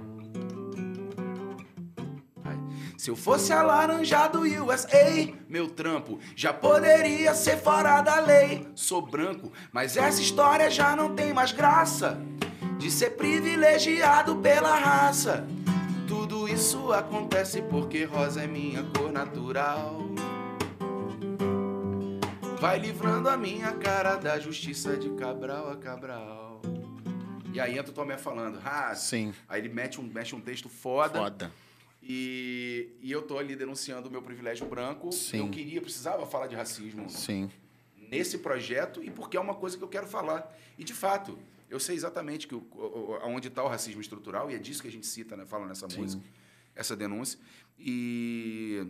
Ai, Se eu fosse alaranjado USA, meu trampo já poderia ser fora da lei. Sou branco, mas essa história já não tem mais graça de ser privilegiado pela raça. Tudo isso acontece porque rosa é minha cor natural. Vai livrando a minha cara da justiça de Cabral a Cabral. E aí entra o Tomé falando, ah, Sim. aí ele mete um, mete um texto foda. Foda. E, e eu tô ali denunciando o meu privilégio branco. Sim. Eu queria, precisava falar de racismo Sim. nesse projeto e porque é uma coisa que eu quero falar. E de fato, eu sei exatamente que o, o- aonde está o racismo estrutural e é disso que a gente cita, né, fala nessa Sim. música, essa denúncia. E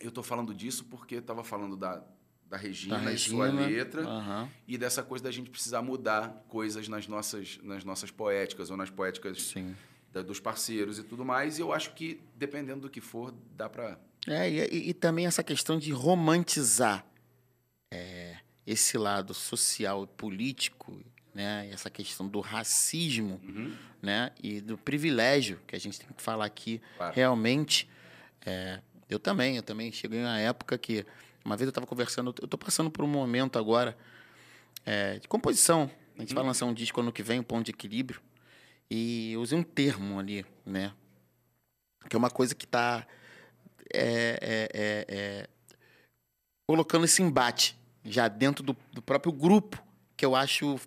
eu estou falando disso porque estava falando da, da Regina, Da e sua Regina. letra Aham. e dessa coisa da gente precisar mudar coisas nas nossas, nas nossas poéticas ou nas poéticas Sim. da- dos parceiros e tudo mais. E eu acho que, dependendo do que for, dá para É, e, e- também essa questão de romantizar é, esse lado social e político, né? Essa questão do racismo, né? E do privilégio que a gente tem que falar aqui. Claro. Realmente, é, eu também, eu também cheguei uma época que uma vez eu estava conversando, eu estou passando por um momento agora é, de composição. A gente vai lançar um disco ano que vem, um ponto de equilíbrio. E eu usei um termo ali, né? Que é uma coisa que está é, é, é, é, colocando esse embate já dentro do, do próprio grupo, que eu acho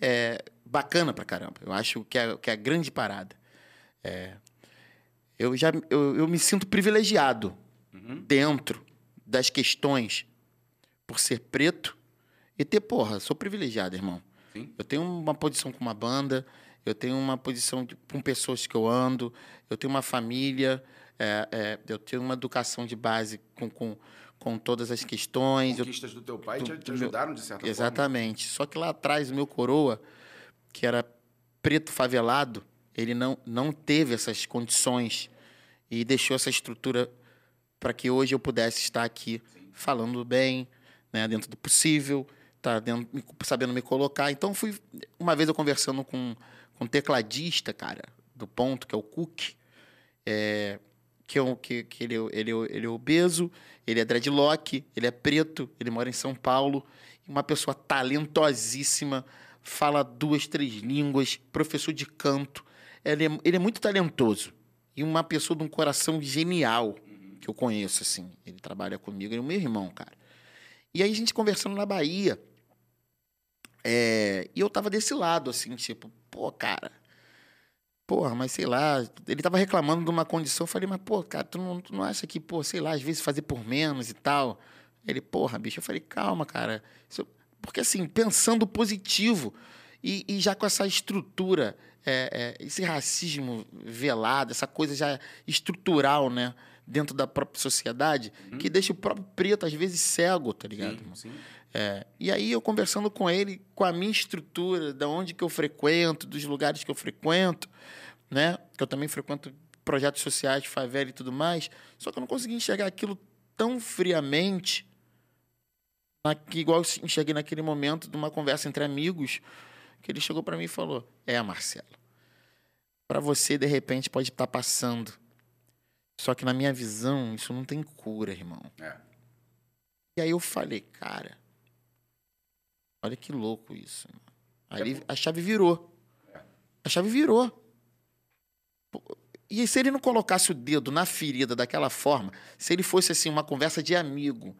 é, bacana pra caramba. Eu acho que é, que é a grande parada. É, eu já eu, eu me sinto privilegiado dentro das questões por ser preto e ter, porra, sou privilegiado, irmão. Sim. Eu tenho uma posição com uma banda, eu tenho uma posição de- com pessoas que eu ando, eu tenho uma família, é, é, eu tenho uma educação de base com, com, com todas as questões. eu- conquistas do teu pai do- te, te ajudaram de certa forma. Exatamente. Só que lá atrás, o meu coroa, que era preto favelado, ele não, não teve essas condições e deixou essa estrutura para que hoje eu pudesse estar aqui falando bem, né, dentro do possível, tá dentro, sabendo me colocar. Então, fui uma vez eu conversando com, com um tecladista, cara, do ponto, que é o Cook, é, que, é que, que ele, é- ele, é- ele é obeso, ele é dreadlock, ele é preto, ele mora em São Paulo, uma pessoa talentosíssima, fala duas, três línguas, professor de canto. Ele é, ele é muito talentoso e uma pessoa de um coração genial que eu conheço, assim. Ele trabalha comigo, ele é o meu irmão, cara. E aí a gente conversando na Bahia, é, e eu tava desse lado, assim, tipo, pô, cara, porra, mas sei lá, ele tava reclamando de uma condição, eu falei, mas, pô, cara, tu não, tu não acha que, pô, sei lá, às vezes fazer por menos e tal? Ele, porra, bicho, eu falei, calma, cara, porque assim, pensando positivo e, e já com essa estrutura, é, é, esse racismo velado, essa coisa já estrutural, né, dentro da própria sociedade, que deixa o próprio preto, às vezes, cego, tá ligado? Sim, sim. É, e aí eu conversando com ele, com a minha estrutura, da onde que eu frequento, dos lugares que eu frequento, né? Que eu também frequento projetos sociais, favela e tudo mais. Só que eu não consegui enxergar aquilo tão friamente, que igual eu enxerguei naquele momento de uma conversa entre amigos, que ele chegou para mim e falou: "É, Marcelo, para você de repente pode estar tá passando, só que na minha visão isso não tem cura, irmão." É. E aí eu falei, cara, olha que louco isso. Aí a chave virou. É. A chave virou. E se ele não colocasse o dedo na ferida daquela forma, se ele fosse assim uma conversa de amigo,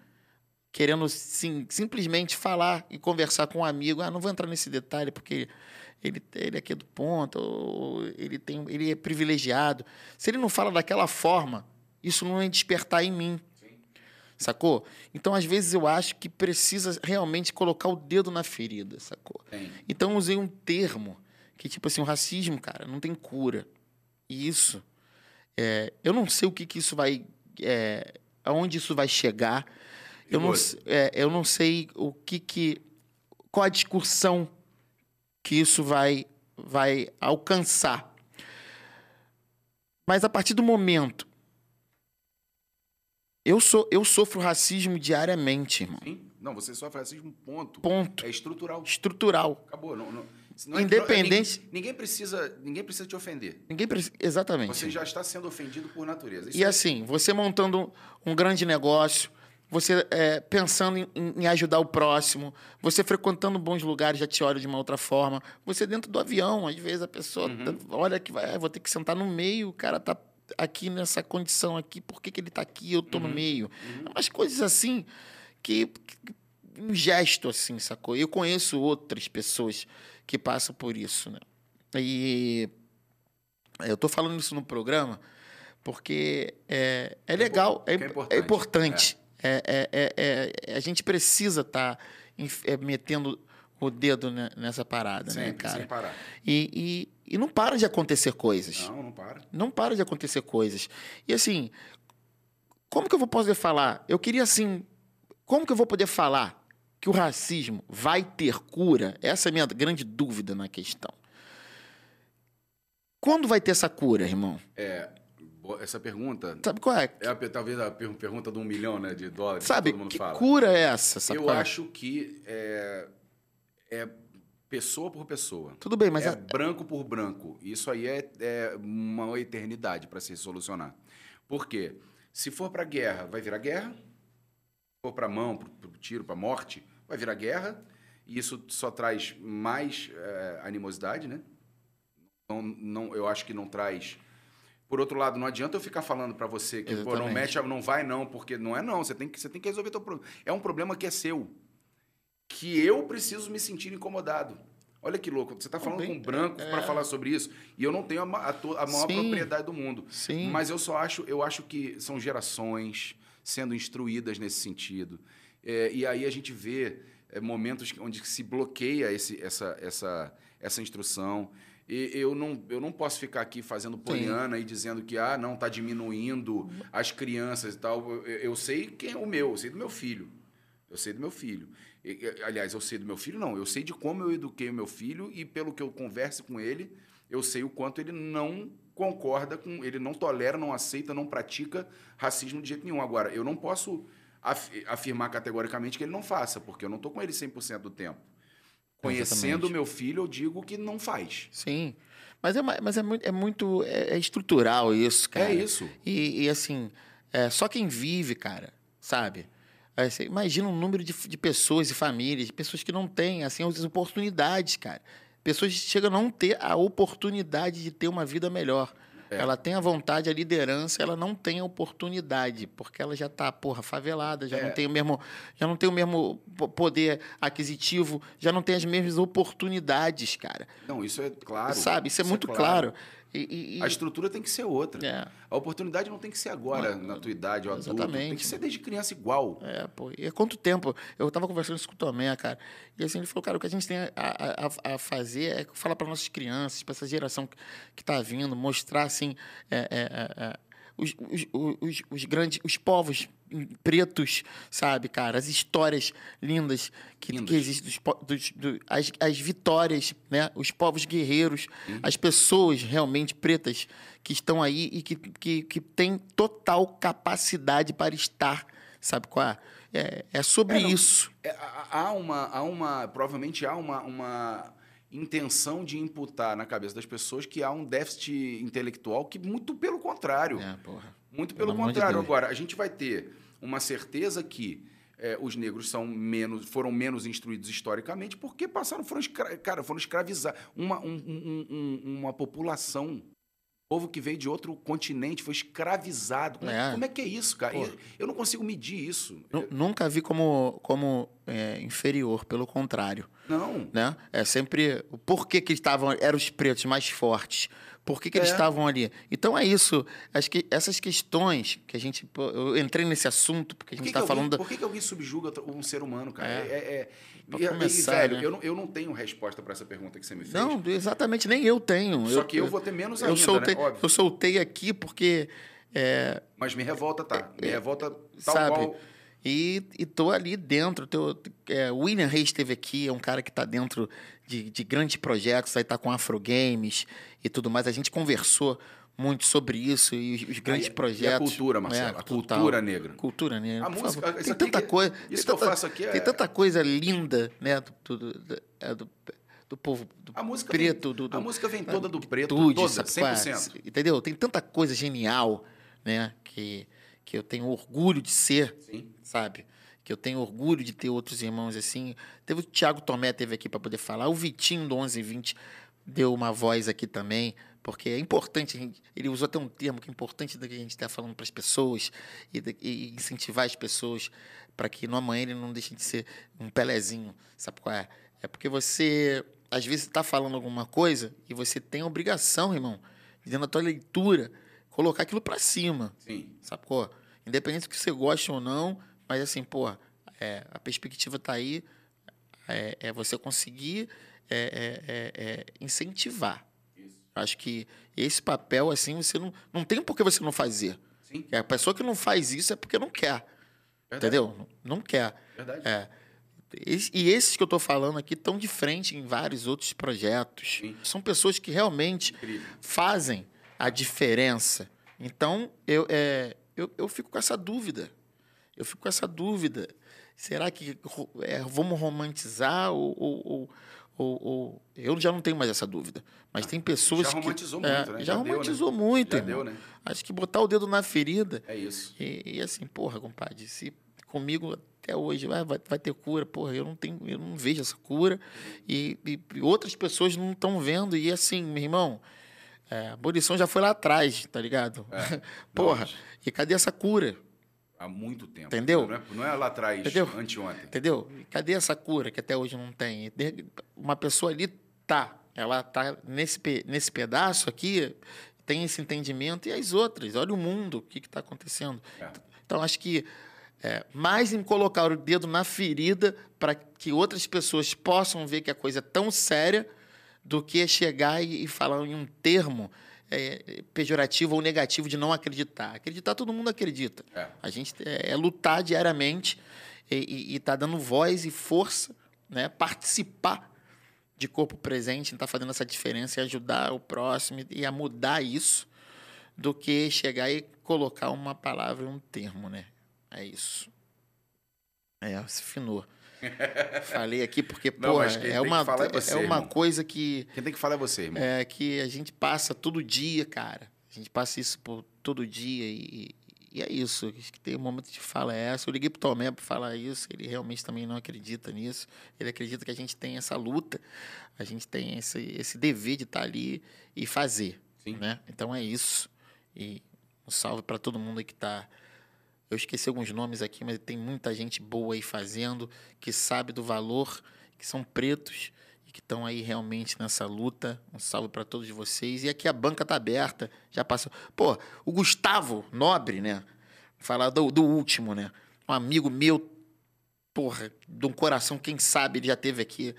querendo sim, simplesmente falar e conversar com um amigo, ah, não vou entrar nesse detalhe porque ele, ele é aqui do ponto, ele tem, ele é privilegiado. Se ele não fala daquela forma, isso não é despertar em mim sacou? Então, às vezes, eu acho que precisa realmente colocar o dedo na ferida, sacou? Sim. Então, usei um termo que, tipo assim, o racismo, cara, não tem cura. E isso, é, eu não sei o que, que isso vai. É, aonde isso vai chegar. Eu não, é, eu não sei o que que. Qual a discussão que isso vai, vai alcançar. Mas a partir do momento eu, sou, eu sofro racismo diariamente, irmão. Sim. Não, você sofre racismo, ponto. Ponto. É estrutural. Estrutural. Acabou. Não, não, é, Independente. Ninguém, ninguém, precisa, ninguém precisa te ofender. Ninguém precisa. Exatamente. Você já está sendo ofendido por natureza. Isso e é... assim, você montando um grande negócio, você é, pensando em, em, ajudar o próximo, você frequentando bons lugares já te olha de uma outra forma. Você dentro do avião, às vezes a pessoa uhum. olha que vai, vou ter que sentar no meio, o cara tá aqui nessa condição aqui, por que, que ele está aqui, eu estou uhum. no meio. Uhum. Umas coisas assim que, que, um gesto assim, sacou? Eu conheço outras pessoas que passam por isso, né? E eu estou falando isso no programa porque é, é, é legal, é, é, importante. É importante. É. É, é, é, a gente precisa estar tá metendo o dedo nessa parada, né, Sempre, né, cara? Sem parar. E, e, e não para de acontecer coisas. Não, não para. Não para de acontecer coisas. E assim, como que eu vou poder falar? Eu queria assim, como que eu vou poder falar que o racismo vai ter cura? Essa é a minha grande dúvida na questão. Quando vai ter essa cura, irmão? É, essa pergunta. Sabe qual é? É a, talvez a pergunta de um milhão né, de dólares. Sabe, que, que cura é essa? Sabe eu é? acho que é, é pessoa por pessoa. Tudo bem, mas... É a... branco por branco. Isso aí é, é uma eternidade para se solucionar. Por quê? Se for para guerra, vai virar guerra. Se for para mão, para tiro, para morte, vai virar guerra. E isso só traz mais é, animosidade, né? Não, não, eu acho que não traz... Por outro lado, não adianta eu ficar falando para você que pô, não mete, não vai não, porque não é não. Você tem que, você tem que resolver teu problema. É um problema que é seu que eu preciso me sentir incomodado. Olha que louco, você está falando Bem, com branco é... para falar sobre isso e eu não tenho a, a, a maior Sim. propriedade do mundo. Sim. Mas eu só acho, eu acho que são gerações sendo instruídas nesse sentido. É, e aí a gente vê é, momentos onde se bloqueia esse, essa, essa, essa instrução. E eu não, eu não posso ficar aqui fazendo poliana Sim. e dizendo que ah, não está diminuindo as crianças e tal. Eu, eu sei quem é o meu, eu sei do meu filho. Eu sei do meu filho. Aliás, eu sei do meu filho, não. Eu sei de como eu eduquei o meu filho e pelo que eu converso com ele, eu sei o quanto ele não concorda com, ele não tolera, não aceita, não pratica racismo de jeito nenhum. Agora, eu não posso afirmar categoricamente que ele não faça, porque eu não estou com ele 100% do tempo. Conhecendo meu filho, eu digo que não faz. Sim. Mas é, mas é muito, é, muito é, é estrutural isso, cara. É isso. E, e assim, é, só quem vive, cara, sabe? Você imagina um número de, de pessoas e famílias, de pessoas que não têm assim, as oportunidades, cara. Pessoas que chegam a não ter a oportunidade de ter uma vida melhor. É. Ela tem a vontade, a liderança, ela não tem a oportunidade, porque ela já está, porra, favelada, já é. não tem o mesmo, já não tem o mesmo poder aquisitivo, já não tem as mesmas oportunidades, cara. Não, isso é claro. Sabe, isso, é isso é muito é claro. claro. E, e, a estrutura tem que ser outra. É. A oportunidade não tem que ser agora, na tua idade, ou adulto. Exatamente. Tem que ser desde criança igual. É, pô. E há quanto tempo? Eu estava conversando isso com o Tomé, cara. E assim, ele falou, cara, o que a gente tem a, a, a fazer é falar para nossas crianças, para essa geração que está vindo, mostrar, assim, é, é, é, é os, os, os, os, grandes, os povos pretos, sabe, cara? As histórias lindas que, que existem, dos, dos, do, as, as vitórias, né? Os povos guerreiros, uhum. as pessoas realmente pretas que estão aí e que, que, que têm total capacidade para estar, sabe qual é? É, é sobre é, isso. É, há uma, há uma, provavelmente há uma, uma intenção de imputar na cabeça das pessoas que há um déficit intelectual que muito pelo contrário. É, muito pelo, pelo contrário. De Agora, a gente vai ter uma certeza que é, os negros são menos, foram menos instruídos historicamente porque passaram, foram, escra cara, foram escravizados. Uma, um, um, um, uma população povo que veio de outro continente foi escravizado. Como é, como é que é isso, cara? Eu, eu, não consigo medir isso. Nunca vi como, como é, inferior, pelo contrário. Não. Né? É sempre. Por que, que estavam. Eram os pretos mais fortes? Por que, que é. eles estavam ali? Então é isso. Acho que essas questões que a gente. Eu entrei nesse assunto, porque a gente está falando. Por que, que alguém subjuga um ser humano, cara? É, é, é e, começar, e, velho, né? eu, não, eu não tenho resposta para essa pergunta que você me fez. Não, exatamente, nem eu tenho. Só eu, que eu, vou ter menos ainda, eu soltei, né? Eu soltei aqui porque... É, Mas me revolta, tá. Me é, revolta tal sabe, qual... E, e tô ali dentro. Teu, é, William Reis esteve aqui, é um cara que está dentro de, de grandes projetos, aí tá com Afro Games e tudo mais. A gente conversou muito sobre isso e os grandes e, projetos. E a cultura, Marcelo, é, a cultura negra. Cultura negra. A música, tem tanta coisa. Isso que tanta, eu faço aqui é... Tem tanta coisa linda, né? Do, do, do, é, do, do povo do a música preto. Vem, do, do, a música vem toda do preto, tudo, toda, 100%. Entendeu? Tem tanta coisa genial, né? Que, que eu tenho orgulho de ser, Sim. Sabe? Que eu tenho orgulho de ter outros irmãos assim. Teve o Thiago Tomé teve aqui para poder falar, o Vitinho do 1120 deu uma voz aqui também porque é importante, ele usou até um termo que é importante da que a gente está falando para as pessoas e, e, incentivar as pessoas para que no amanhã ele não deixe de ser um pelezinho, sabe qual é? É porque você, às vezes, está falando alguma coisa e você tem a obrigação, irmão, dentro da tua leitura, colocar aquilo para cima, Sim. sabe qual? Independente do que você goste ou não, mas assim, pô, é, a perspectiva está aí, é, é, você conseguir é, é, é, é incentivar Acho que esse papel, assim, você não, não tem por que você não fazer. Sim. A pessoa que não faz isso é porque não quer. Verdade. Entendeu? Não quer. Verdade. É. E esses que eu estou falando aqui estão de frente em vários outros projetos. Sim. São pessoas que realmente Incrível. fazem a diferença. Então, eu, é, eu, eu fico com essa dúvida. Eu fico com essa dúvida. Será que é, vamos romantizar ou, ou, ou, ou, eu já não tenho mais essa dúvida. Mas tem pessoas já romantizou que. Muito, é, né? Já, já romantizou deu, né? muito, já deu, né? Acho que botar o dedo na ferida. É isso. E, e assim, porra, compadre, se comigo até hoje vai, vai, vai, ter cura, porra, eu não tenho, eu não vejo essa cura. E, e outras pessoas não estão vendo. E assim, meu irmão, é, a abolição já foi lá atrás, tá ligado? É, porra, e cadê essa cura? Há muito tempo. Entendeu? Não é, não é lá atrás, Entendeu? anteontem. Entendeu? Cadê essa cura que até hoje não tem? Uma pessoa ali tá, ela tá nesse, nesse pedaço aqui, tem esse entendimento, e as outras, olha o mundo, o que está acontecendo. É. Então, acho que é, mais em colocar o dedo na ferida para que outras pessoas possam ver que a coisa é tão séria do que chegar e, e falar em um termo é, pejorativo ou negativo de não acreditar. Acreditar, todo mundo acredita. É. A gente é, é lutar diariamente e estar tá dando voz e força, né? participar de corpo presente, estar tá fazendo essa diferença e ajudar o próximo e a mudar isso, do que chegar e colocar uma palavra e um termo. Né? É isso. É, se finou. Falei aqui porque, pô, é uma, é, você, é uma irmão. coisa que. Quem tem que falar é você, irmão. É que a gente passa todo dia, cara. A gente passa isso por todo dia e, e é isso. Acho que tem um momento de fala é essa. Eu liguei pro Tomé para falar isso. Ele realmente também não acredita nisso. Ele acredita que a gente tem essa luta, a gente tem esse, esse dever de estar tá ali e fazer. Sim. Né? Então é isso. E um salve para todo mundo que está eu esqueci alguns nomes aqui, mas tem muita gente boa aí fazendo, que sabe do valor, que são pretos e que estão aí realmente nessa luta. Um salve para todos vocês. E aqui a banca tá aberta, já passou. Pô, o Gustavo Nobre, né? Falar do, do último, né? Um amigo meu, porra, de um coração, quem sabe ele já teve aqui,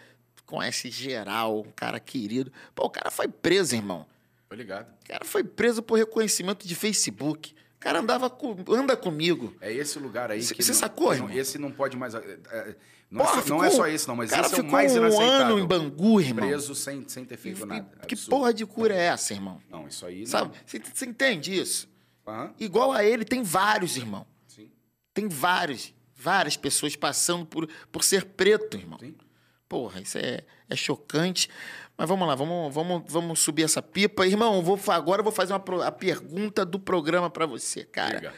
conhece geral, um cara querido. Pô, o cara foi preso, irmão. Foi ligado. O cara foi preso por reconhecimento de Facebook. O cara andava com, anda comigo. É esse lugar aí Cê- que. cê não- sacou, irmão? Esse não pode mais. é, é, não, Porra, é, só, não é ficou- só esse, não, mas cara esse é o ficou mais um inaceitável. ano em Bangu, irmão. Preso sem, sem ter feito E- nada. e- que porra de cura é essa, irmão? Não, isso aí. não. Sabe? Você entende isso? Aham, Igual a ele, tem vários, irmão. sim, Tem vários, várias pessoas passando por, por ser preto, irmão. sim. Porra, isso é, é chocante. Mas vamos lá, vamos, vamos, vamos subir essa pipa. Irmão, vou, agora eu vou fazer uma, a pergunta do programa pra você, cara.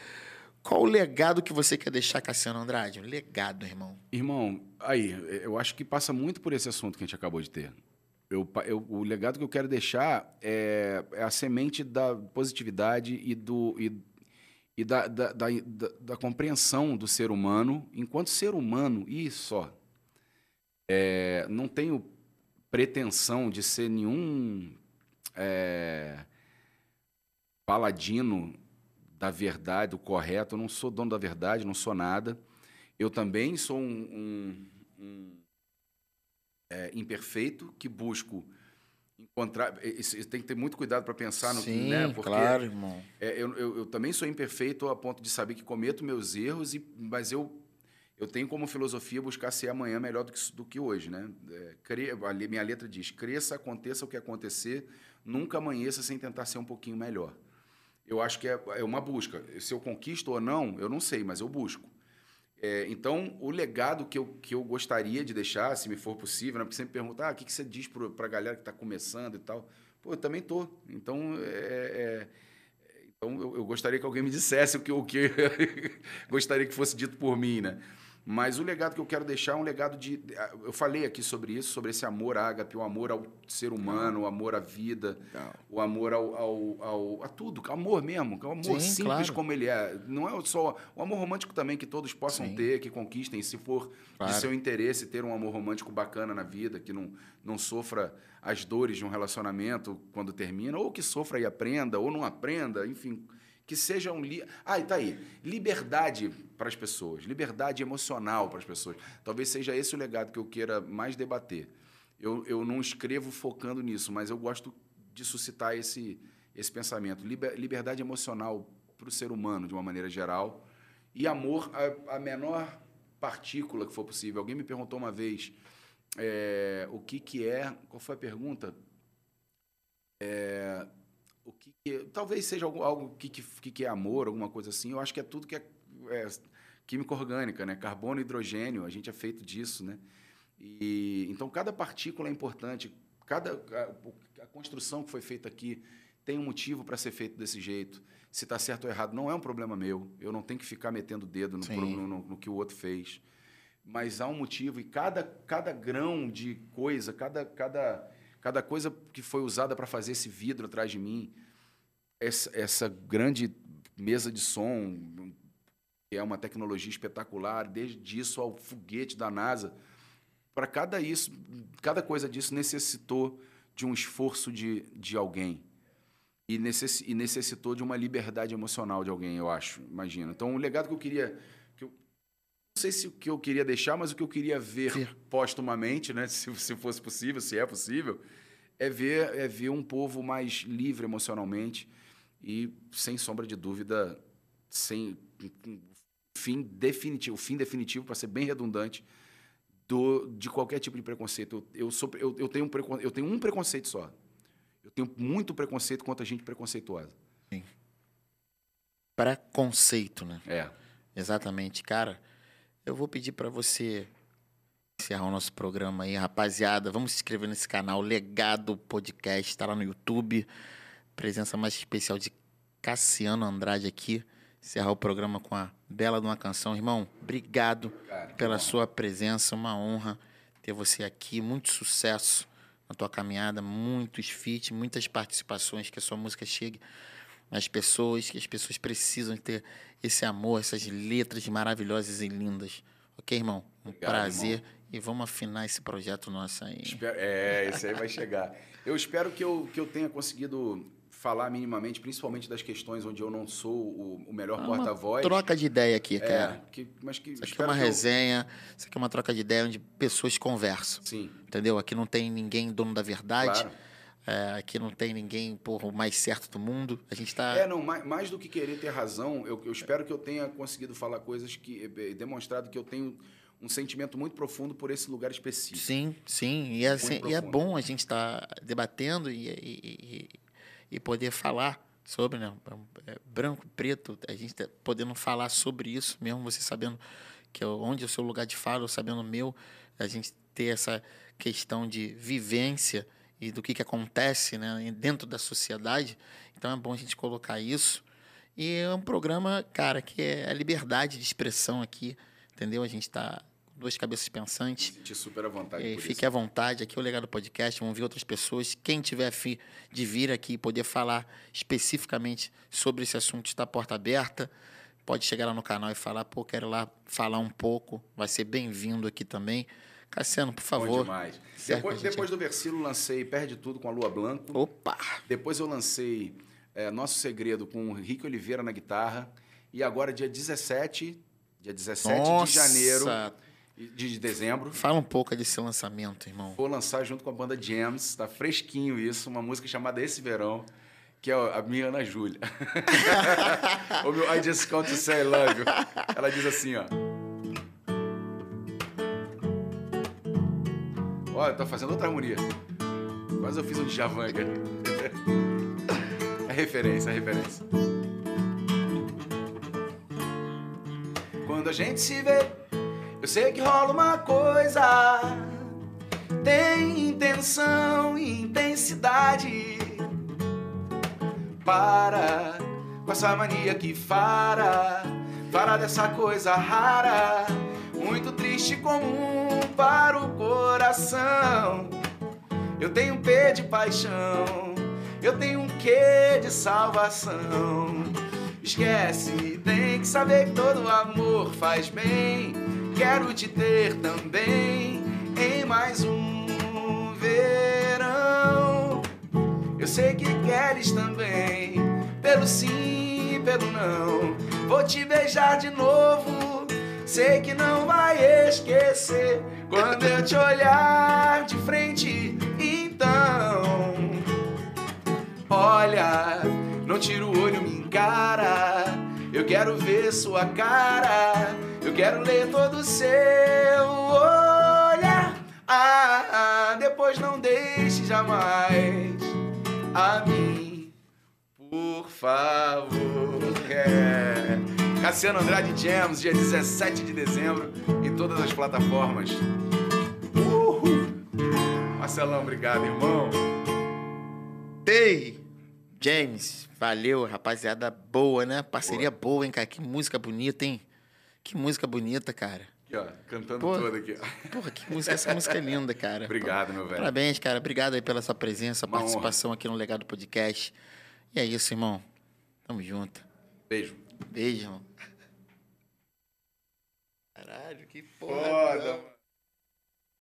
Qual o legado que você quer deixar, Cassiano Andrade? Um legado, irmão. Irmão, aí, eu acho que passa muito por esse assunto que a gente acabou de ter. Eu, eu- o legado que eu quero deixar é, é a semente da positividade e, do, e, e da, da, da, da- da compreensão do ser humano enquanto ser humano e só. É, não tenho pretensão de ser nenhum é, paladino da verdade, do correto. Eu não sou dono da verdade, não sou nada. Eu também sou um, um- um, é, imperfeito que busco encontrar. Tem que ter muito cuidado para pensar no Sim, né? Porque claro, irmão. é, eu, eu, eu também sou imperfeito a ponto de saber que cometo meus erros, e, mas eu, eu tenho como filosofia buscar ser amanhã melhor do que, do que hoje. Né? É, cre- minha letra diz: cresça, aconteça o que acontecer, nunca amanheça sem tentar ser um pouquinho melhor. Eu acho que é, é uma busca. Se eu conquisto ou não, eu não sei, mas eu busco. É, então, o legado que eu, que eu gostaria de deixar, se me for possível, né? porque sempre perguntam, ah, o que, que você diz para a galera que está começando e tal? Pô, eu também tô. Então, é, é, então eu, eu gostaria que alguém me dissesse o que o que gostaria que fosse dito por mim, né? Mas o legado que eu quero deixar é um legado de. Eu falei aqui sobre isso, sobre esse amor ágape, o amor ao ser humano, o amor à vida, o amor ao, ao, ao- a tudo, amor mesmo, que é amor Sim, simples claro. como ele é. Não é só o amor romântico também que todos possam Sim. ter, que conquistem, se for Claro. de seu interesse ter um amor romântico bacana na vida, que não, não sofra as dores de um relacionamento quando termina, ou que sofra e aprenda, ou não aprenda, enfim, que seja um li... Ah, e tá aí, liberdade para as pessoas, liberdade emocional para as pessoas. Talvez seja esse o legado que eu queira mais debater. Eu, eu não escrevo focando nisso, mas eu gosto de suscitar esse, esse pensamento. Liber- liberdade emocional para o ser humano, de uma maneira geral, e amor a, a menor partícula que for possível. Alguém me perguntou uma vez é, o que, que é. Qual foi a pergunta? É, talvez seja algo, algo que, que, que é amor, alguma coisa assim. Eu acho que é tudo que é, é química orgânica, né? Carbono e hidrogênio, a gente é feito disso, né? E, então, cada partícula é importante. Cada, a, a construção que foi feita aqui tem um motivo para ser feito desse jeito. Se está certo ou errado, não é um problema meu. Eu não tenho que ficar metendo o dedo no, no- no- no que o outro fez. Mas há um motivo e cada, cada grão de coisa, cada, cada, cada coisa que foi usada para fazer esse vidro atrás de mim, essa, essa grande mesa de som, que é uma tecnologia espetacular, desde isso ao foguete da NASA, para cada isso, cada coisa disso necessitou de um esforço de, de alguém e, necess, e necessitou de uma liberdade emocional de alguém, eu acho, imagino. Então, o legado que eu queria, que eu, não sei se o que eu queria deixar, mas o que eu queria ver Ver. postumamente, né, se, se fosse possível, se é possível, é ver, é ver um povo mais livre emocionalmente e, sem sombra de dúvida, sem fim definitivo, o fim definitivo, para ser bem redundante, do, de qualquer tipo de preconceito. Eu, eu, sou, eu, eu, tenho um precon, eu tenho um preconceito só. Eu tenho muito preconceito contra gente preconceituosa. Preconceito, né? É. Exatamente, cara. Eu vou pedir pra você encerrar o nosso programa aí, rapaziada. Vamos se inscrever nesse canal Legado Podcast, tá lá no YouTube. Presença mais especial de Cassiano Andrade aqui. Encerrar o programa com a bela de uma canção. Irmão, obrigado Cara, pela sua presença, uma honra ter você aqui. Muito sucesso na tua caminhada, muitos feats, muitas participações, que a sua música chegue nas pessoas, que as pessoas precisam ter esse amor, essas letras maravilhosas e lindas. Ok, irmão? Um Obrigado, prazer. E vamos afinar esse projeto nosso aí. É, esse aí vai chegar. Eu espero que eu, que eu tenha conseguido falar minimamente, principalmente das questões onde eu não sou o, o melhor É porta-voz. Troca de ideia aqui, É, cara. que, mas que Isso aqui é uma que eu- resenha, isso aqui é uma troca de ideia onde pessoas conversam. Sim, Entendeu? Aqui não tem ninguém dono da verdade. claro. É, aqui não tem ninguém por o mais certo do mundo. A gente está. É, não, mais, mais, do que querer ter razão, eu, eu, espero que eu tenha conseguido falar coisas que. Eh, demonstrado que eu tenho um sentimento muito profundo por esse lugar específico. Sim, sim. E é, assim, e é bom a gente estar tá debatendo e, e, e, poder falar sobre, né? É, branco, preto, a gente tá podendo falar sobre isso, mesmo você sabendo que é onde é o seu lugar de fala, sabendo o meu, a gente ter essa questão de vivência e do que, que acontece né, dentro da sociedade. Então é bom a gente colocar isso. E é um programa, cara, que é a liberdade de expressão aqui, entendeu? A gente está duas cabeças pensantes. Senti super à vontade. E fique isso. à vontade, aqui é o Legado Podcast, vamos ver outras pessoas. Quem tiver afim de vir aqui e poder falar especificamente sobre esse assunto, está porta aberta. Pode chegar lá no canal e falar, pô, quero lá falar um pouco. Vai ser bem-vindo aqui também. Cassiano, por favor. Bom demais. Depois, depois do Versilo, lancei Perde Tudo com a Lua Blanco. Opa! Depois eu lancei é, Nosso Segredo com o Rick Oliveira na guitarra. E agora, dia 17, dia 17 Nossa. de janeiro, de dezembro. Fala um pouco desse lançamento, irmão. Vou lançar junto com a banda Jams, tá fresquinho isso, uma música chamada Esse Verão, que é a minha Ana Júlia. o meu I Just Call to Say I Love You. Ela diz assim, ó. Olha, tô fazendo outra harmonia. Quase eu fiz um Djavan aqui. É referência, é referência. Quando a gente se vê eu sei que rola uma coisa, tem intenção e intensidade. Para com essa mania que fara, fara dessa coisa rara, muito triste comum para o coração. Eu tenho um P de paixão, eu tenho um Q de salvação. Esquece, tem que saber que todo amor faz bem Quero te ter também em mais um verão. Eu sei que queres também, pelo sim, pelo não. Vou te beijar de novo. Sei que não vai esquecer quando eu te olhar de frente. Então, olha, não tira o olho, me encara. Eu quero ver sua cara eu quero ler todo o seu olhar. Ah, ah, depois não deixe jamais a mim, por favor. É. Cassiano Andrade Jams, dia 17 de dezembro, em todas as plataformas. Uhul. Marcelão, obrigado, irmão. Ei, James, valeu, rapaziada boa, né? Parceria boa, boa hein, cara? Que música bonita, hein? Que música bonita, cara. Aqui, ó, cantando Pô, toda aqui. Porra, que música, essa música é linda, cara. Obrigado, meu velho. Parabéns, cara. Obrigado aí pela sua presença, Uma participação honra. aqui no Legado Podcast. E é isso, irmão. Tamo junto. Beijo. Beijo, irmão. Caralho, que porra. Foda.